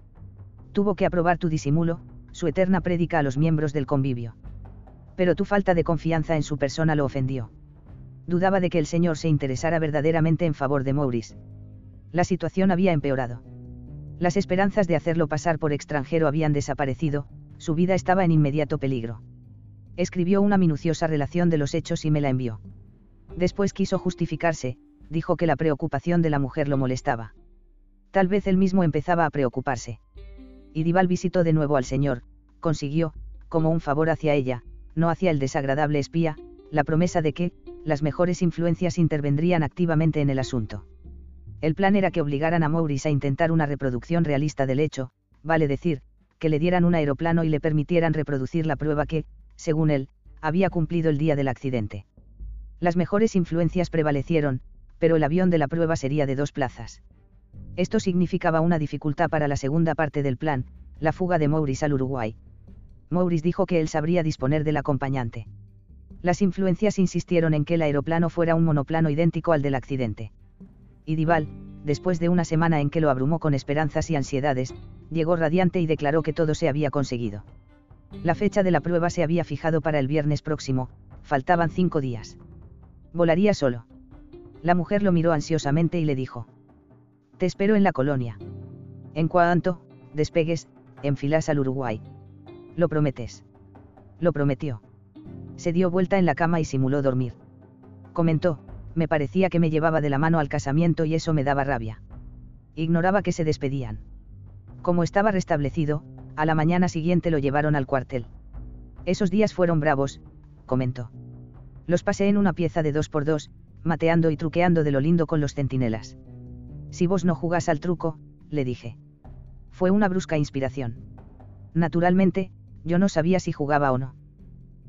Speaker 1: Tuvo que aprobar tu disimulo, su eterna prédica a los miembros del convivio pero tu falta de confianza en su persona lo ofendió. Dudaba de que el señor se interesara verdaderamente en favor de Maurice. La situación había empeorado. Las esperanzas de hacerlo pasar por extranjero habían desaparecido, su vida estaba en inmediato peligro. Escribió una minuciosa relación de los hechos y me la envió. Después quiso justificarse, dijo que la preocupación de la mujer lo molestaba. Tal vez él mismo empezaba a preocuparse. Y Dival visitó de nuevo al señor, consiguió, como un favor hacia ella, no hacia el desagradable espía, la promesa de que, las mejores influencias intervendrían activamente en el asunto. El plan era que obligaran a Maurice a intentar una reproducción realista del hecho, vale decir, que le dieran un aeroplano y le permitieran reproducir la prueba que, según él, había cumplido el día del accidente. Las mejores influencias prevalecieron, pero el avión de la prueba sería de dos plazas. Esto significaba una dificultad para la segunda parte del plan, la fuga de Maurice al Uruguay. Maurice dijo que él sabría disponer del acompañante. Las influencias insistieron en que el aeroplano fuera un monoplano idéntico al del accidente. Y Dival, después de una semana en que lo abrumó con esperanzas y ansiedades, llegó radiante y declaró que todo se había conseguido. La fecha de la prueba se había fijado para el viernes próximo, faltaban cinco días. Volaría solo. La mujer lo miró ansiosamente y le dijo. Te espero en la colonia. En cuanto, despegues, enfilas al Uruguay. Lo prometes. Lo prometió. Se dio vuelta en la cama y simuló dormir. Comentó, me parecía que me llevaba de la mano al casamiento y eso me daba rabia. Ignoraba que se despedían. Como estaba restablecido, a la mañana siguiente lo llevaron al cuartel. Esos días fueron bravos, comentó. Los pasé en una pieza de dos por dos, mateando y truqueando de lo lindo con los centinelas. Si vos no jugás al truco, le dije. Fue una brusca inspiración. Naturalmente, yo no sabía si jugaba o no.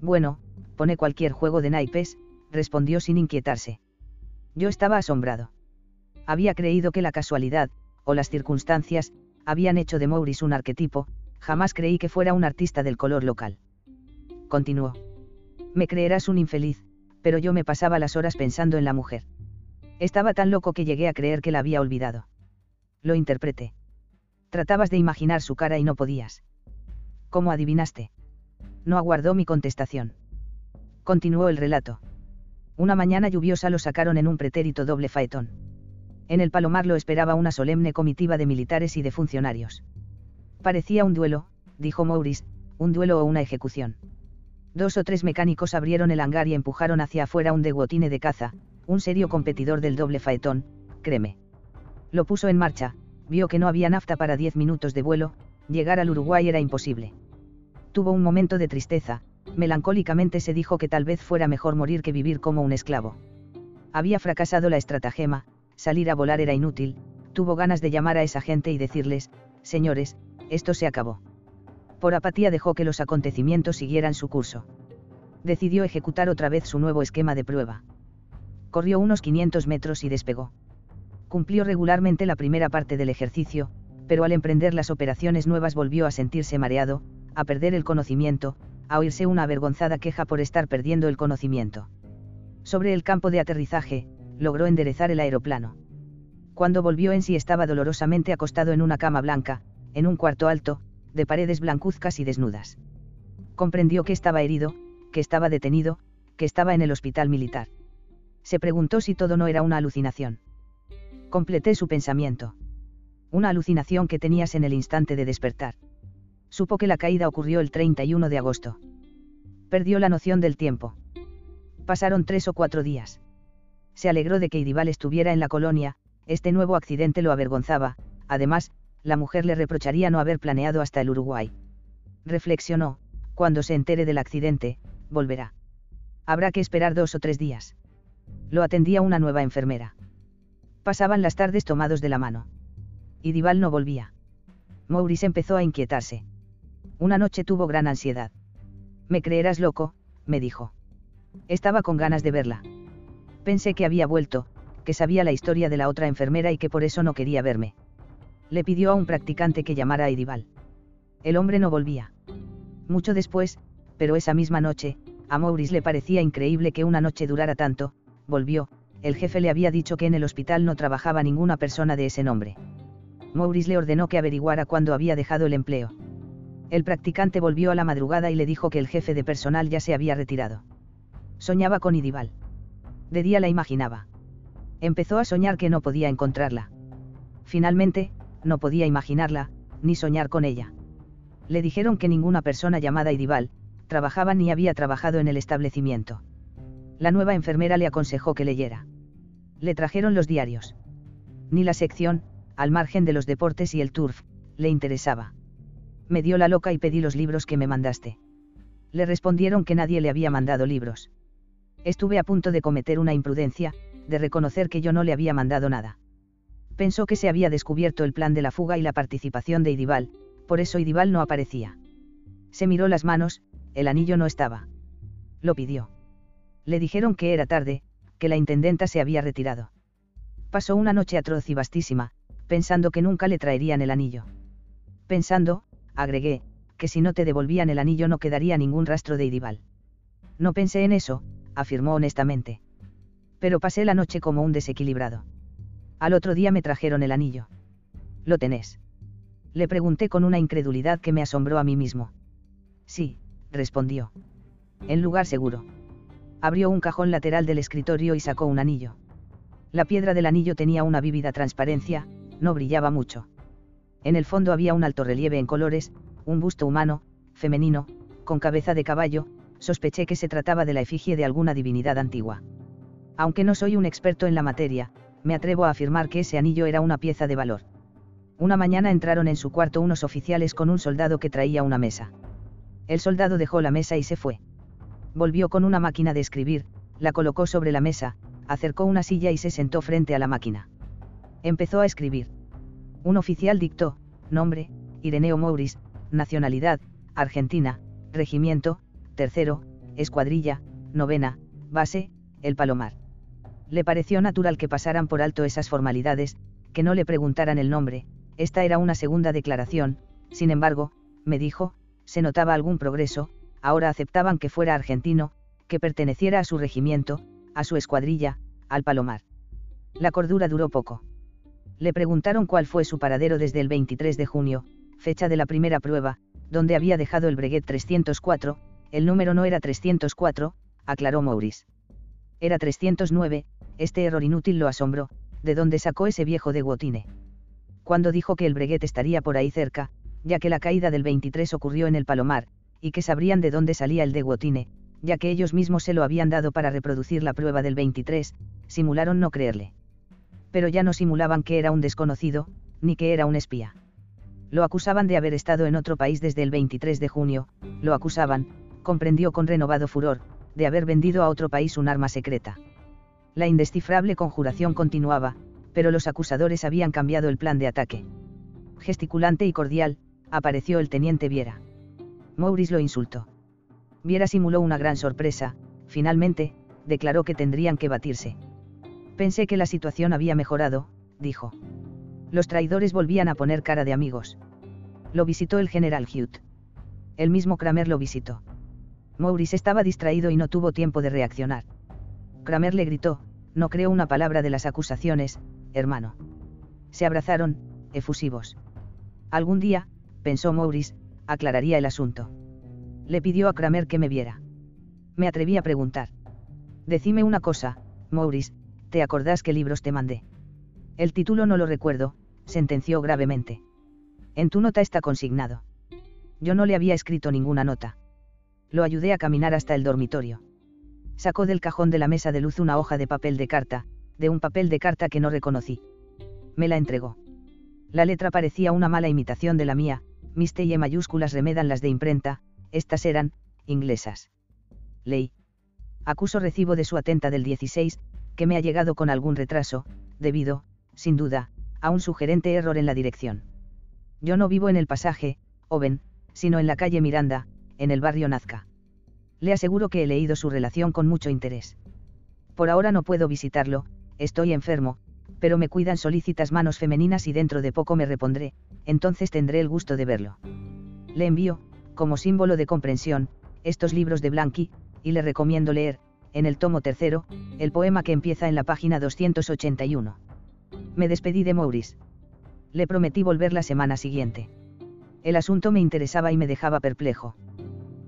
Speaker 1: Bueno, pone cualquier juego de naipes, respondió sin inquietarse. Yo estaba asombrado. Había creído que la casualidad, o las circunstancias, habían hecho de Maurice un arquetipo, jamás creí que fuera un artista del color local. Continuó. Me creerás un infeliz, pero yo me pasaba las horas pensando en la mujer. Estaba tan loco que llegué a creer que la había olvidado. Lo interpreté. Tratabas de imaginar su cara y no podías. ¿Cómo adivinaste? No aguardó mi contestación. Continuó el relato. Una mañana lluviosa lo sacaron en un pretérito doble faetón. En el palomar lo esperaba una solemne comitiva de militares y de funcionarios. Parecía un duelo, dijo Maurice, un duelo o una ejecución. Dos o tres mecánicos abrieron el hangar y empujaron hacia afuera un deguotine de caza, un serio competidor del doble faetón, créeme. Lo puso en marcha, vio que no había nafta para diez minutos de vuelo, llegar al Uruguay era imposible. Tuvo un momento de tristeza, melancólicamente se dijo que tal vez fuera mejor morir que vivir como un esclavo. Había fracasado la estratagema, salir a volar era inútil, tuvo ganas de llamar a esa gente y decirles, señores, esto se acabó. Por apatía dejó que los acontecimientos siguieran su curso. Decidió ejecutar otra vez su nuevo esquema de prueba. Corrió unos 500 metros y despegó. Cumplió regularmente la primera parte del ejercicio, pero al emprender las operaciones nuevas volvió a sentirse mareado, a perder el conocimiento, a oírse una avergonzada queja por estar perdiendo el conocimiento. Sobre el campo de aterrizaje, logró enderezar el aeroplano. Cuando volvió en sí estaba dolorosamente acostado en una cama blanca, en un cuarto alto, de paredes blancuzcas y desnudas. Comprendió que estaba herido, que estaba detenido, que estaba en el hospital militar. Se preguntó si todo no era una alucinación. Completé su pensamiento. Una alucinación que tenías en el instante de despertar. Supo que la caída ocurrió el 31 de agosto. Perdió la noción del tiempo. Pasaron tres o cuatro días. Se alegró de que Idibal estuviera en la colonia, este nuevo accidente lo avergonzaba, además, la mujer le reprocharía no haber planeado hasta el Uruguay. Reflexionó, cuando se entere del accidente, volverá. Habrá que esperar dos o tres días. Lo atendía una nueva enfermera. Pasaban las tardes tomados de la mano. Idibal no volvía. Maurice empezó a inquietarse. Una noche tuvo gran ansiedad. Me creerás loco, me dijo. Estaba con ganas de verla. Pensé que había vuelto, que sabía la historia de la otra enfermera y que por eso no quería verme. Le pidió a un practicante que llamara a Idibal. El hombre no volvía. Mucho después, pero esa misma noche, a Maurice le parecía increíble que una noche durara tanto, volvió, el jefe le había dicho que en el hospital no trabajaba ninguna persona de ese nombre. Maurice le ordenó que averiguara cuándo había dejado el empleo. El practicante volvió a la madrugada y le dijo que el jefe de personal ya se había retirado. Soñaba con Idibal. De día la imaginaba. Empezó a soñar que no podía encontrarla. Finalmente, no podía imaginarla, ni soñar con ella. Le dijeron que ninguna persona llamada Idibal, trabajaba ni había trabajado en el establecimiento. La nueva enfermera le aconsejó que leyera. Le trajeron los diarios. Ni la sección, al margen de los deportes y el turf, le interesaba me dio la loca y pedí los libros que me mandaste. Le respondieron que nadie le había mandado libros. Estuve a punto de cometer una imprudencia, de reconocer que yo no le había mandado nada. Pensó que se había descubierto el plan de la fuga y la participación de Idibal, por eso Idibal no aparecía. Se miró las manos, el anillo no estaba. Lo pidió. Le dijeron que era tarde, que la intendenta se había retirado. Pasó una noche atroz y vastísima, pensando que nunca le traerían el anillo. Pensando, agregué, que si no te devolvían el anillo no quedaría ningún rastro de Idibal. No pensé en eso, afirmó honestamente. Pero pasé la noche como un desequilibrado. Al otro día me trajeron el anillo. ¿Lo tenés? Le pregunté con una incredulidad que me asombró a mí mismo. Sí, respondió. En lugar seguro. Abrió un cajón lateral del escritorio y sacó un anillo. La piedra del anillo tenía una vívida transparencia, no brillaba mucho. En el fondo había un alto relieve en colores, un busto humano, femenino, con cabeza de caballo, sospeché que se trataba de la efigie de alguna divinidad antigua. Aunque no soy un experto en la materia, me atrevo a afirmar que ese anillo era una pieza de valor. Una mañana entraron en su cuarto unos oficiales con un soldado que traía una mesa. El soldado dejó la mesa y se fue. Volvió con una máquina de escribir, la colocó sobre la mesa, acercó una silla y se sentó frente a la máquina. Empezó a escribir. Un oficial dictó, nombre, Ireneo Mouris, nacionalidad, Argentina, regimiento, tercero, escuadrilla, novena, base, el Palomar. Le pareció natural que pasaran por alto esas formalidades, que no le preguntaran el nombre, esta era una segunda declaración, sin embargo, me dijo, se notaba algún progreso, ahora aceptaban que fuera argentino, que perteneciera a su regimiento, a su escuadrilla, al Palomar. La cordura duró poco. Le preguntaron cuál fue su paradero desde el 23 de junio, fecha de la primera prueba, donde había dejado el Breguet 304, el número no era 304, aclaró Maurice. Era 309, este error inútil lo asombró, ¿de dónde sacó ese viejo de Guotine? Cuando dijo que el Breguet estaría por ahí cerca, ya que la caída del 23 ocurrió en el Palomar, y que sabrían de dónde salía el de Guotine, ya que ellos mismos se lo habían dado para reproducir la prueba del 23, simularon no creerle pero ya no simulaban que era un desconocido, ni que era un espía. Lo acusaban de haber estado en otro país desde el 23 de junio, lo acusaban, comprendió con renovado furor, de haber vendido a otro país un arma secreta. La indescifrable conjuración continuaba, pero los acusadores habían cambiado el plan de ataque. Gesticulante y cordial, apareció el teniente Viera. Maurice lo insultó. Viera simuló una gran sorpresa, finalmente, declaró que tendrían que batirse. Pensé que la situación había mejorado, dijo. Los traidores volvían a poner cara de amigos. Lo visitó el general Hute. El mismo Kramer lo visitó. Maurice estaba distraído y no tuvo tiempo de reaccionar. Kramer le gritó, no creo una palabra de las acusaciones, hermano. Se abrazaron, efusivos. Algún día, pensó Maurice, aclararía el asunto. Le pidió a Kramer que me viera. Me atreví a preguntar. Decime una cosa, Maurice, ¿te acordás qué libros te mandé? El título no lo recuerdo, sentenció gravemente. En tu nota está consignado. Yo no le había escrito ninguna nota. Lo ayudé a caminar hasta el dormitorio. Sacó del cajón de la mesa de luz una hoja de papel de carta, de un papel de carta que no reconocí. Me la entregó. La letra parecía una mala imitación de la mía, mis T y mayúsculas remedan las de imprenta, estas eran, inglesas. Ley. Acuso recibo de su atenta del 16, que me ha llegado con algún retraso, debido, sin duda, a un sugerente error en la dirección. Yo no vivo en el pasaje, Oven, sino en la calle Miranda, en el barrio Nazca. Le aseguro que he leído su relación con mucho interés. Por ahora no puedo visitarlo, estoy enfermo, pero me cuidan solícitas manos femeninas y dentro de poco me repondré, entonces tendré el gusto de verlo. Le envío, como símbolo de comprensión, estos libros de Blanqui, y le recomiendo leer, en el tomo tercero, el poema que empieza en la página 281. Me despedí de Maurice. Le prometí volver la semana siguiente. El asunto me interesaba y me dejaba perplejo.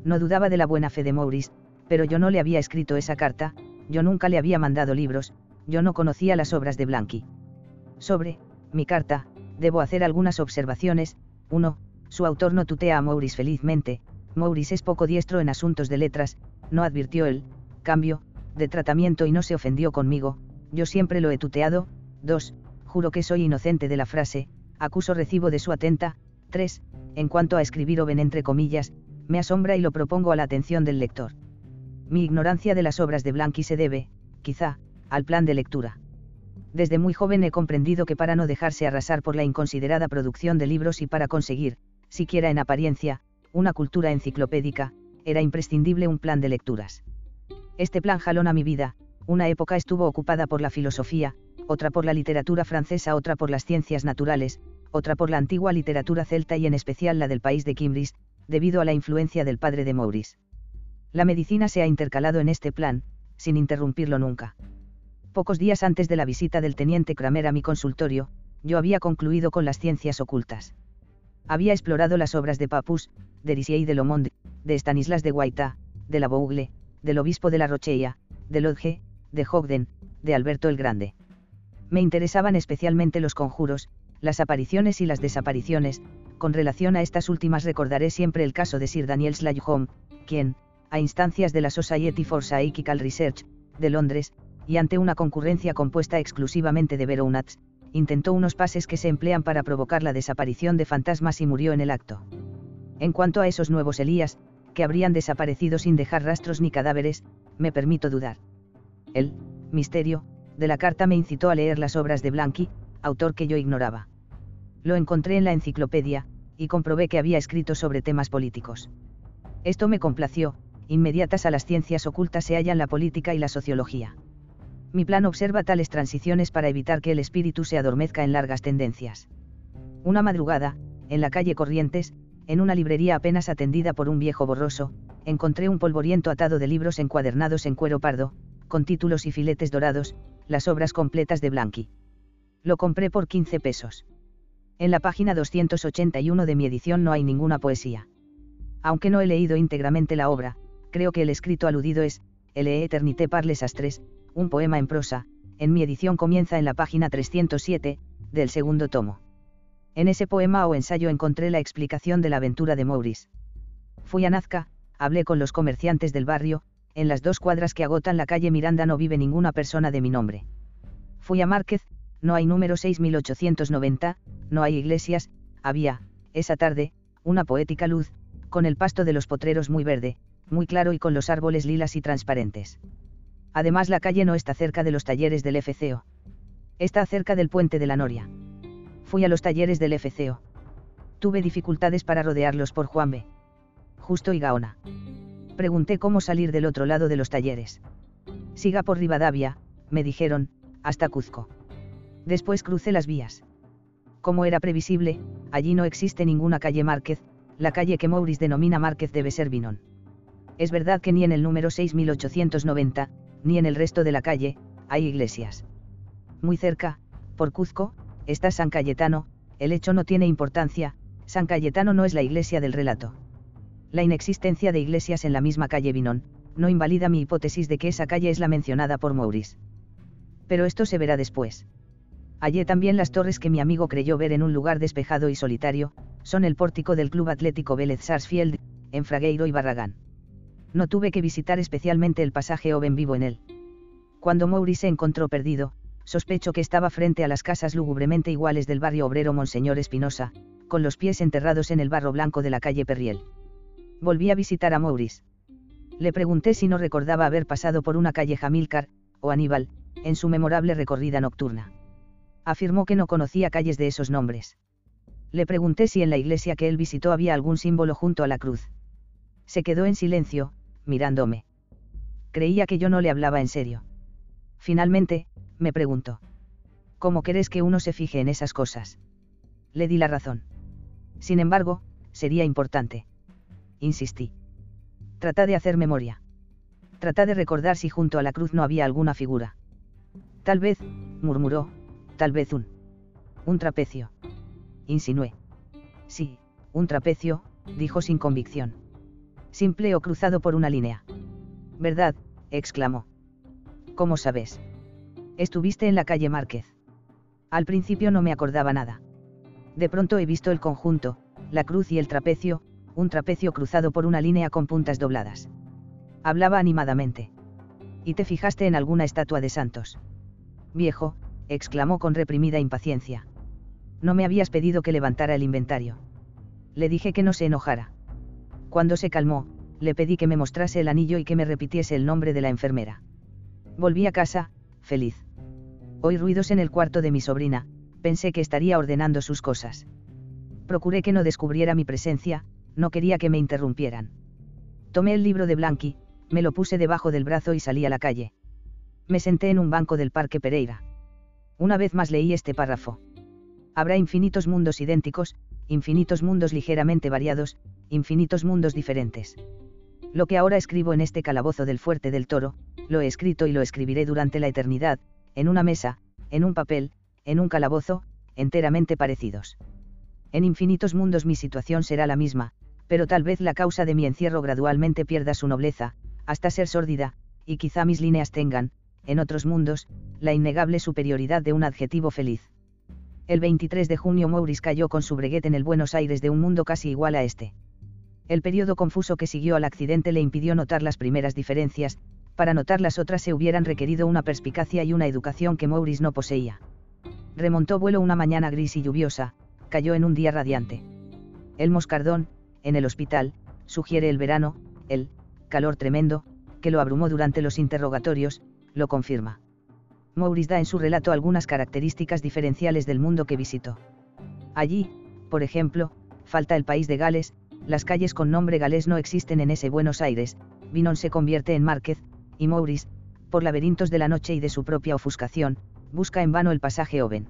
Speaker 1: No dudaba de la buena fe de Maurice, pero yo no le había escrito esa carta, yo nunca le había mandado libros, yo no conocía las obras de Blanqui. Sobre, mi carta, debo hacer algunas observaciones. 1. Su autor no tutea a Maurice felizmente, Maurice es poco diestro en asuntos de letras, no advirtió el cambio de tratamiento y no se ofendió conmigo, yo siempre lo he tuteado. 2. Juro que soy inocente de la frase, acuso recibo de su atenta. 3. En cuanto a escribir ven entre comillas, me asombra y lo propongo a la atención del lector. Mi ignorancia de las obras de Blanqui se debe, quizá, al plan de lectura. Desde muy joven he comprendido que para no dejarse arrasar por la inconsiderada producción de libros y para conseguir, siquiera en apariencia, una cultura enciclopédica, era imprescindible un plan de lecturas. Este plan jalona mi vida, una época estuvo ocupada por la filosofía, otra por la literatura francesa, otra por las ciencias naturales, otra por la antigua literatura celta y en especial la del país de Kimbris, debido a la influencia del padre de Maurice. La medicina se ha intercalado en este plan, sin interrumpirlo nunca. Pocos días antes de la visita del teniente Kramer a mi consultorio, yo había concluido con las ciencias ocultas. Había explorado las obras de Papus, de Risier y de Lomond, de Stanislas de Guaita, de la Bougle, del obispo de la Rocheia, de Lodge, de Hogden, de Alberto el Grande. Me interesaban especialmente los conjuros, las apariciones y las desapariciones, con relación a estas últimas recordaré siempre el caso de Sir Daniel Slayholm, quien, a instancias de la Society for Psychical Research, de Londres, y ante una concurrencia compuesta exclusivamente de verounats, intentó unos pases que se emplean para provocar la desaparición de fantasmas y murió en el acto. En cuanto a esos nuevos Elías, que habrían desaparecido sin dejar rastros ni cadáveres, me permito dudar. El misterio de la carta me incitó a leer las obras de Blanqui, autor que yo ignoraba. Lo encontré en la enciclopedia, y comprobé que había escrito sobre temas políticos. Esto me complació, inmediatas a las ciencias ocultas se hallan la política y la sociología. Mi plan observa tales transiciones para evitar que el espíritu se adormezca en largas tendencias. Una madrugada, en la calle Corrientes, en una librería apenas atendida por un viejo borroso, encontré un polvoriento atado de libros encuadernados en cuero pardo, con títulos y filetes dorados, las obras completas de Blanqui. Lo compré por 15 pesos. En la página 281 de mi edición no hay ninguna poesía. Aunque no he leído íntegramente la obra, creo que el escrito aludido es, Le Eternité par les astres, un poema en prosa, en mi edición comienza en la página 307, del segundo tomo. En ese poema o ensayo encontré la explicación de la aventura de Maurice. Fui a Nazca, hablé con los comerciantes del barrio, en las dos cuadras que agotan la calle Miranda no vive ninguna persona de mi nombre. Fui a Márquez, no hay número 6890, no hay iglesias, había, esa tarde, una poética luz, con el pasto de los potreros muy verde, muy claro y con los árboles lilas y transparentes Además la calle no está cerca de los talleres del FCO. Está cerca del puente de la Noria. Fui a los talleres del FCO. Tuve dificultades para rodearlos por Juan B. Justo y Gaona. Pregunté cómo salir del otro lado de los talleres. Siga por Rivadavia, me dijeron, hasta Cuzco. Después crucé las vías. Como era previsible, allí no existe ninguna calle Márquez, la calle que Maurice denomina Márquez debe ser Vinón. Es verdad que ni en el número 6890, ni en el resto de la calle, hay iglesias. Muy cerca, por Cuzco, está San Cayetano, el hecho no tiene importancia, San Cayetano no es la iglesia del relato. La inexistencia de iglesias en la misma calle Vinón, no invalida mi hipótesis de que esa calle es la mencionada por Maurice. Pero esto se verá después. Hallé también las torres que mi amigo creyó ver en un lugar despejado y solitario, son el pórtico del Club Atlético Vélez Sarsfield, en Fragueiro y Barragán. No tuve que visitar especialmente el pasaje Oven vivo en él. Cuando Maurice se encontró perdido, sospecho que estaba frente a las casas lúgubremente iguales del barrio obrero Monseñor Espinosa, con los pies enterrados en el barro blanco de la calle Perriel. Volví a visitar a Maurice. Le pregunté si no recordaba haber pasado por una calle Jamilcar, o Aníbal, en su memorable recorrida nocturna. Afirmó que no conocía calles de esos nombres. Le pregunté si en la iglesia que él visitó había algún símbolo junto a la cruz. Se quedó en silencio, mirándome. Creía que yo no le hablaba en serio. Finalmente, me preguntó. ¿Cómo querés que uno se fije en esas cosas? Le di la razón. Sin embargo, sería importante. Insistí. Trata de hacer memoria. Trata de recordar si junto a la cruz no había alguna figura. Tal vez, murmuró, tal vez un. Un trapecio. Insinué. Sí, un trapecio, dijo sin convicción. Simple o cruzado por una línea. ¿Verdad? exclamó. ¿Cómo sabes? Estuviste en la calle Márquez. Al principio no me acordaba nada. De pronto he visto el conjunto, la cruz y el trapecio, un trapecio cruzado por una línea con puntas dobladas. Hablaba animadamente. ¿Y te fijaste en alguna estatua de santos? Viejo, exclamó con reprimida impaciencia. No me habías pedido que levantara el inventario. Le dije que no se enojara. Cuando se calmó, le pedí que me mostrase el anillo y que me repitiese el nombre de la enfermera. Volví a casa, feliz. Oí ruidos en el cuarto de mi sobrina, pensé que estaría ordenando sus cosas. Procuré que no descubriera mi presencia, no quería que me interrumpieran. Tomé el libro de Blanqui, me lo puse debajo del brazo y salí a la calle me senté en un banco del Parque Pereira. Una vez más leí este párrafo. Habrá infinitos mundos idénticos, infinitos mundos ligeramente variados, infinitos mundos diferentes. Lo que ahora escribo en este calabozo del fuerte del toro, lo he escrito y lo escribiré durante la eternidad, en una mesa, en un papel, en un calabozo, enteramente parecidos. En infinitos mundos mi situación será la misma, pero tal vez la causa de mi encierro gradualmente pierda su nobleza, hasta ser sórdida, y quizá mis líneas tengan, en otros mundos, la innegable superioridad de un adjetivo feliz. El 23 de junio Maurice cayó con su breguet en el Buenos Aires de un mundo casi igual a este. El periodo confuso que siguió al accidente le impidió notar las primeras diferencias, para notar las otras se hubieran requerido una perspicacia y una educación que Maurice no poseía. Remontó vuelo una mañana gris y lluviosa, cayó en un día radiante. El moscardón, en el hospital, sugiere el verano, el calor tremendo, que lo abrumó durante los interrogatorios, lo confirma. Maurice da en su relato algunas características diferenciales del mundo que visitó. Allí, por ejemplo, falta el país de Gales, las calles con nombre galés no existen en ese Buenos Aires, Vinon se convierte en Márquez, y Maurice, por laberintos de la noche y de su propia ofuscación, busca en vano el pasaje Oven.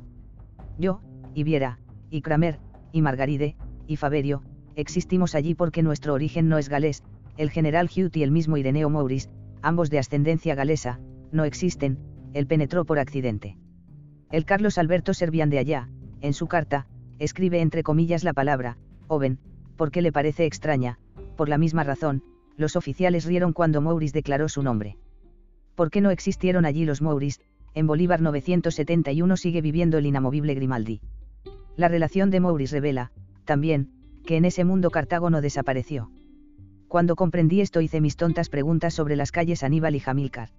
Speaker 1: Yo, y Viera, y Kramer, y Margaride, y Faberio, existimos allí porque nuestro origen no es galés, el general Hugh y el mismo Ireneo Maurice, ambos de ascendencia galesa, no existen, él penetró por accidente. El Carlos Alberto Servian de allá, en su carta, escribe entre comillas la palabra, Oven, porque le parece extraña, por la misma razón, los oficiales rieron cuando Maurice declaró su nombre. ¿Por qué no existieron allí los Maurice? En Bolívar 971 sigue viviendo el inamovible Grimaldi. La relación de Maurice revela, también, que en ese mundo Cartago no desapareció. Cuando comprendí esto hice mis tontas preguntas sobre las calles Aníbal y Jamilcar.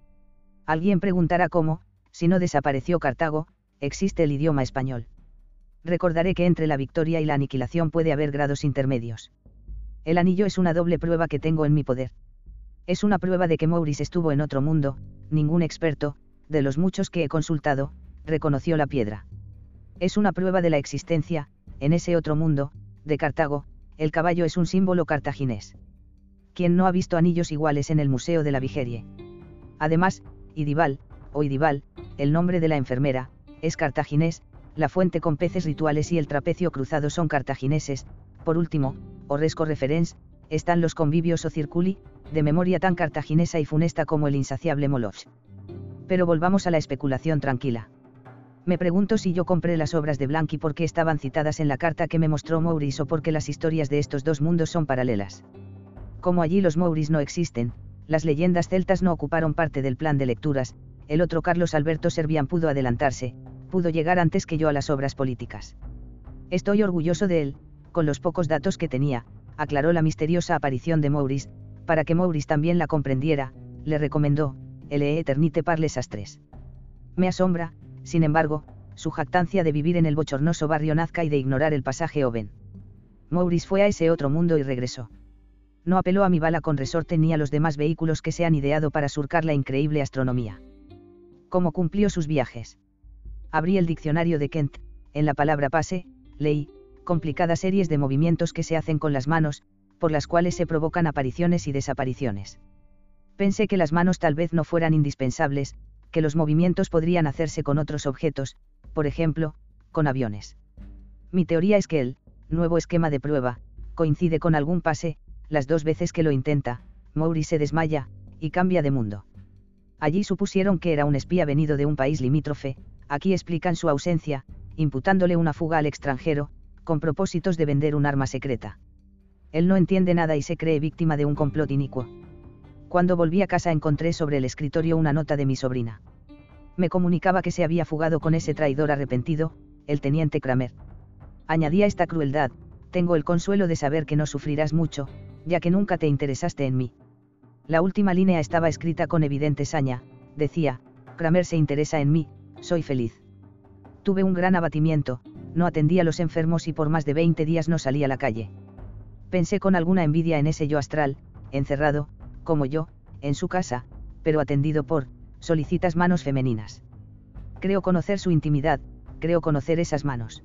Speaker 1: Alguien preguntará cómo, si no desapareció Cartago, existe el idioma español. Recordaré que entre la victoria y la aniquilación puede haber grados intermedios. El anillo es una doble prueba que tengo en mi poder. Es una prueba de que Maurice estuvo en otro mundo, ningún experto, de los muchos que he consultado, reconoció la piedra. Es una prueba de la existencia, en ese otro mundo, de Cartago, el caballo es un símbolo cartaginés. ¿Quién no ha visto anillos iguales en el Museo de la Vigerie? Además, Idival, o Idival, el nombre de la enfermera, es cartaginés, la fuente con peces rituales y el trapecio cruzado son cartagineses, por último, Orresco referens, están los convivios o circuli, de memoria tan cartaginesa y funesta como el insaciable Moloch. Pero volvamos a la especulación tranquila. Me pregunto si yo compré las obras de Blanqui porque estaban citadas en la carta que me mostró Maurice o porque las historias de estos dos mundos son paralelas. Como allí los Mauris no existen, las leyendas celtas no ocuparon parte del plan de lecturas, el otro Carlos Alberto Servian pudo adelantarse, pudo llegar antes que yo a las obras políticas. Estoy orgulloso de él, con los pocos datos que tenía, aclaró la misteriosa aparición de Maurice, para que Maurice también la comprendiera, le recomendó, L.E. Eternite Parles Astres. Me asombra, sin embargo, su jactancia de vivir en el bochornoso barrio Nazca y de ignorar el pasaje Oven. Maurice fue a ese otro mundo y regresó. No apeló a mi bala con resorte ni a los demás vehículos que se han ideado para surcar la increíble astronomía. ¿Cómo cumplió sus viajes? Abrí el diccionario de Kent, en la palabra pase, leí, complicadas series de movimientos que se hacen con las manos, por las cuales se provocan apariciones y desapariciones. Pensé que las manos tal vez no fueran indispensables, que los movimientos podrían hacerse con otros objetos, por ejemplo, con aviones. Mi teoría es que el nuevo esquema de prueba coincide con algún pase, las dos veces que lo intenta, Maury se desmaya, y cambia de mundo. Allí supusieron que era un espía venido de un país limítrofe, aquí explican su ausencia, imputándole una fuga al extranjero, con propósitos de vender un arma secreta. Él no entiende nada y se cree víctima de un complot inicuo. Cuando volví a casa encontré sobre el escritorio una nota de mi sobrina. Me comunicaba que se había fugado con ese traidor arrepentido, el teniente Kramer. Añadía esta crueldad, tengo el consuelo de saber que no sufrirás mucho, ya que nunca te interesaste en mí. La última línea estaba escrita con evidente saña, decía, Kramer se interesa en mí, soy feliz. Tuve un gran abatimiento, no atendía a los enfermos y por más de 20 días no salí a la calle. Pensé con alguna envidia en ese yo astral, encerrado, como yo, en su casa, pero atendido por, solicitas manos femeninas. Creo conocer su intimidad, creo conocer esas manos.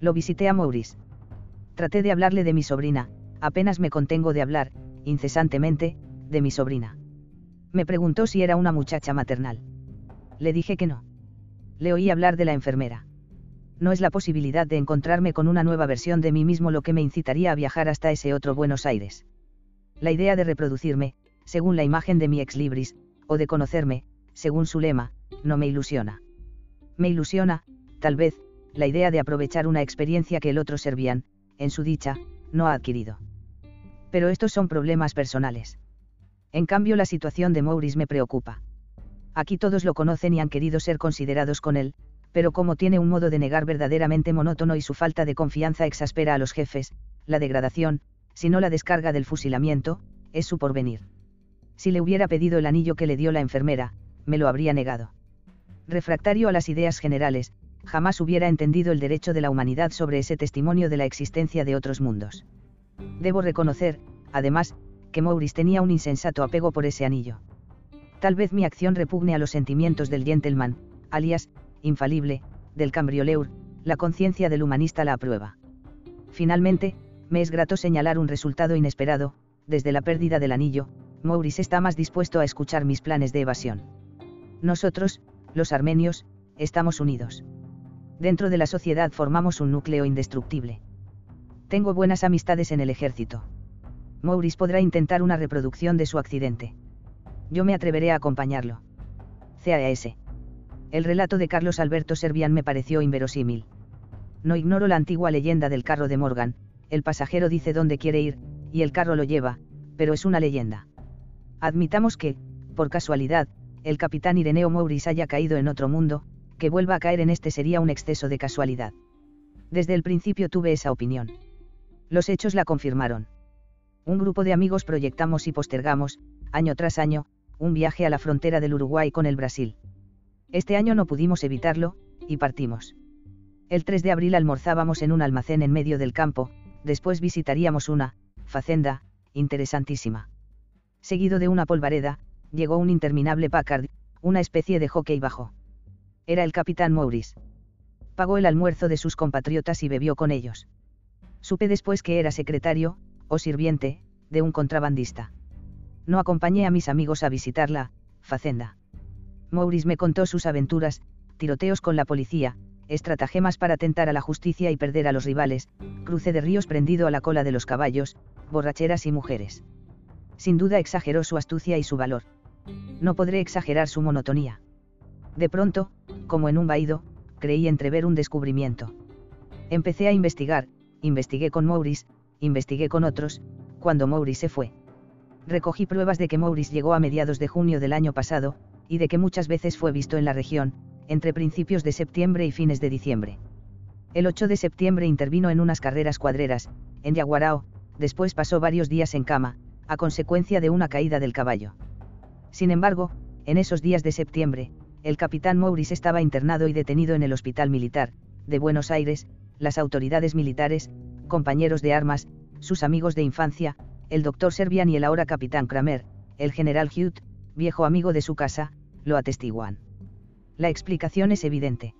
Speaker 1: Lo visité a Maurice. Traté de hablarle de mi sobrina, apenas me contengo de hablar, incesantemente, de mi sobrina. Me preguntó si era una muchacha maternal. Le dije que no. Le oí hablar de la enfermera. No es la posibilidad de encontrarme con una nueva versión de mí mismo lo que me incitaría a viajar hasta ese otro Buenos Aires. La idea de reproducirme, según la imagen de mi ex libris, o de conocerme, según su lema, no me ilusiona. Me ilusiona, tal vez, la idea de aprovechar una experiencia que el otro servían, en su dicha, no ha adquirido. Pero estos son problemas personales. En cambio la situación de Maurice me preocupa. Aquí todos lo conocen y han querido ser considerados con él, pero como tiene un modo de negar verdaderamente monótono y su falta de confianza exaspera a los jefes, la degradación, si no la descarga del fusilamiento, es su porvenir si le hubiera pedido el anillo que le dio la enfermera, me lo habría negado. Refractario a las ideas generales, jamás hubiera entendido el derecho de la humanidad sobre ese testimonio de la existencia de otros mundos. Debo reconocer, además, que Maurice tenía un insensato apego por ese anillo. Tal vez mi acción repugne a los sentimientos del gentleman, alias, infalible, del cambrioleur, la conciencia del humanista la aprueba. Finalmente, me es grato señalar un resultado inesperado, desde la pérdida del anillo, Maurice está más dispuesto a escuchar mis planes de evasión. Nosotros, los armenios, estamos unidos. Dentro de la sociedad formamos un núcleo indestructible. Tengo buenas amistades en el ejército. Maurice podrá intentar una reproducción de su accidente. Yo me atreveré a acompañarlo. CAS. El relato de Carlos Alberto Servian me pareció inverosímil. No ignoro la antigua leyenda del carro de Morgan, el pasajero dice dónde quiere ir, y el carro lo lleva, pero es una leyenda. Admitamos que, por casualidad, el capitán Ireneo Mouris haya caído en otro mundo, que vuelva a caer en este sería un exceso de casualidad. Desde el principio tuve esa opinión. Los hechos la confirmaron. Un grupo de amigos proyectamos y postergamos, año tras año, un viaje a la frontera del Uruguay con el Brasil. Este año no pudimos evitarlo, y partimos. El 3 de abril almorzábamos en un almacén en medio del campo, después visitaríamos una, facenda, interesantísima Seguido de una polvareda, llegó un interminable Packard, una especie de hockey bajo. Era el capitán Maurice. Pagó el almuerzo de sus compatriotas y bebió con ellos. Supe después que era secretario, o sirviente, de un contrabandista. No acompañé a mis amigos a visitar la facenda. Maurice me contó sus aventuras, tiroteos con la policía, estratagemas para tentar a la justicia y perder a los rivales, cruce de ríos prendido a la cola de los caballos, borracheras y mujeres. Sin duda exageró su astucia y su valor. No podré exagerar su monotonía. De pronto, como en un vaído, creí entrever un descubrimiento. Empecé a investigar, investigué con Maurice, investigué con otros, cuando Maurice se fue. Recogí pruebas de que Maurice llegó a mediados de junio del año pasado, y de que muchas veces fue visto en la región, entre principios de septiembre y fines de diciembre. El 8 de septiembre intervino en unas carreras cuadreras, en Yaguarao, después pasó varios días en cama, a consecuencia de una caída del caballo. Sin embargo, en esos días de septiembre, el capitán Maurice estaba internado y detenido en el Hospital Militar, de Buenos Aires, las autoridades militares, compañeros de armas, sus amigos de infancia, el doctor Servian y el ahora capitán Kramer, el general Hugh, viejo amigo de su casa, lo atestiguan. La explicación es evidente.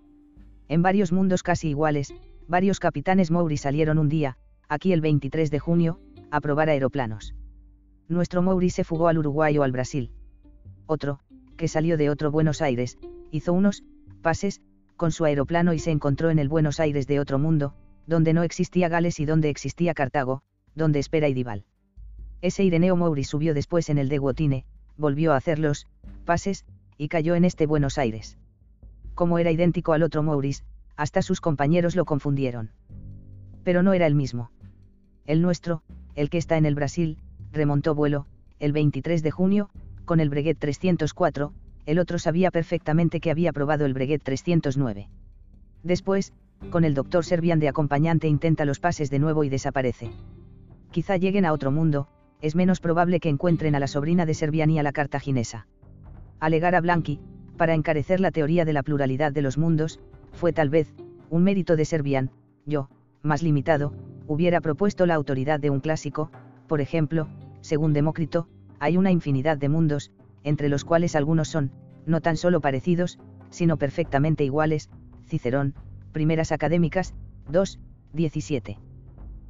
Speaker 1: En varios mundos casi iguales, varios capitanes Maurice salieron un día, aquí el 23 de junio, a probar aeroplanos. Nuestro Maurice se fugó al Uruguay o al Brasil. Otro, que salió de otro Buenos Aires, hizo unos pases con su aeroplano y se encontró en el Buenos Aires de otro mundo, donde no existía Gales y donde existía Cartago, donde espera Idival. Ese Ireneo Maurice subió después en el de Guotine, volvió a hacer los pases, y cayó en este Buenos Aires como era idéntico al otro Maurice, hasta sus compañeros lo confundieron. Pero no era el mismo. El nuestro, el que está en el Brasil, remontó vuelo, el 23 de junio, con el Breguet 304, el otro sabía perfectamente que había probado el Breguet 309. Después, con el doctor Servian de acompañante intenta los pases de nuevo y desaparece. Quizá lleguen a otro mundo, es menos probable que encuentren a la sobrina de Servian y a la cartaginesa. Alegar a Blanqui, para encarecer la teoría de la pluralidad de los mundos, fue tal vez, un mérito de Servian, yo, más limitado, hubiera propuesto la autoridad de un clásico, por ejemplo, según Demócrito, hay una infinidad de mundos, entre los cuales algunos son, no tan solo parecidos, sino perfectamente iguales, Cicerón, Primeras Académicas, 2, 17.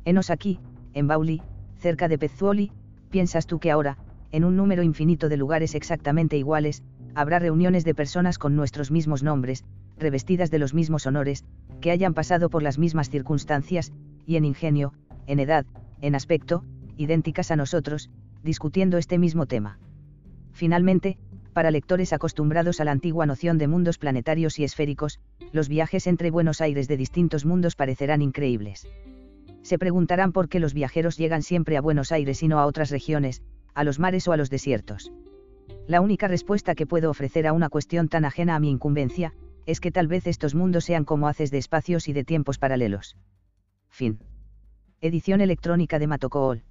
Speaker 1: Enos aquí, en Bauli, cerca de Pezzuoli, piensas tú que ahora, en un número infinito de lugares exactamente iguales, habrá reuniones de personas con nuestros mismos nombres, revestidas de los mismos honores, que hayan pasado por las mismas circunstancias, y en ingenio, en edad, en aspecto, idénticas a nosotros, discutiendo este mismo tema. Finalmente, para lectores acostumbrados a la antigua noción de mundos planetarios y esféricos, los viajes entre Buenos Aires de distintos mundos parecerán increíbles. Se preguntarán por qué los viajeros llegan siempre a Buenos Aires y no a otras regiones, a los mares o a los desiertos. La única respuesta que puedo ofrecer a una cuestión tan ajena a mi incumbencia, es que tal vez estos mundos sean como haces de espacios y de tiempos paralelos. Fin. Edición electrónica de Matocool.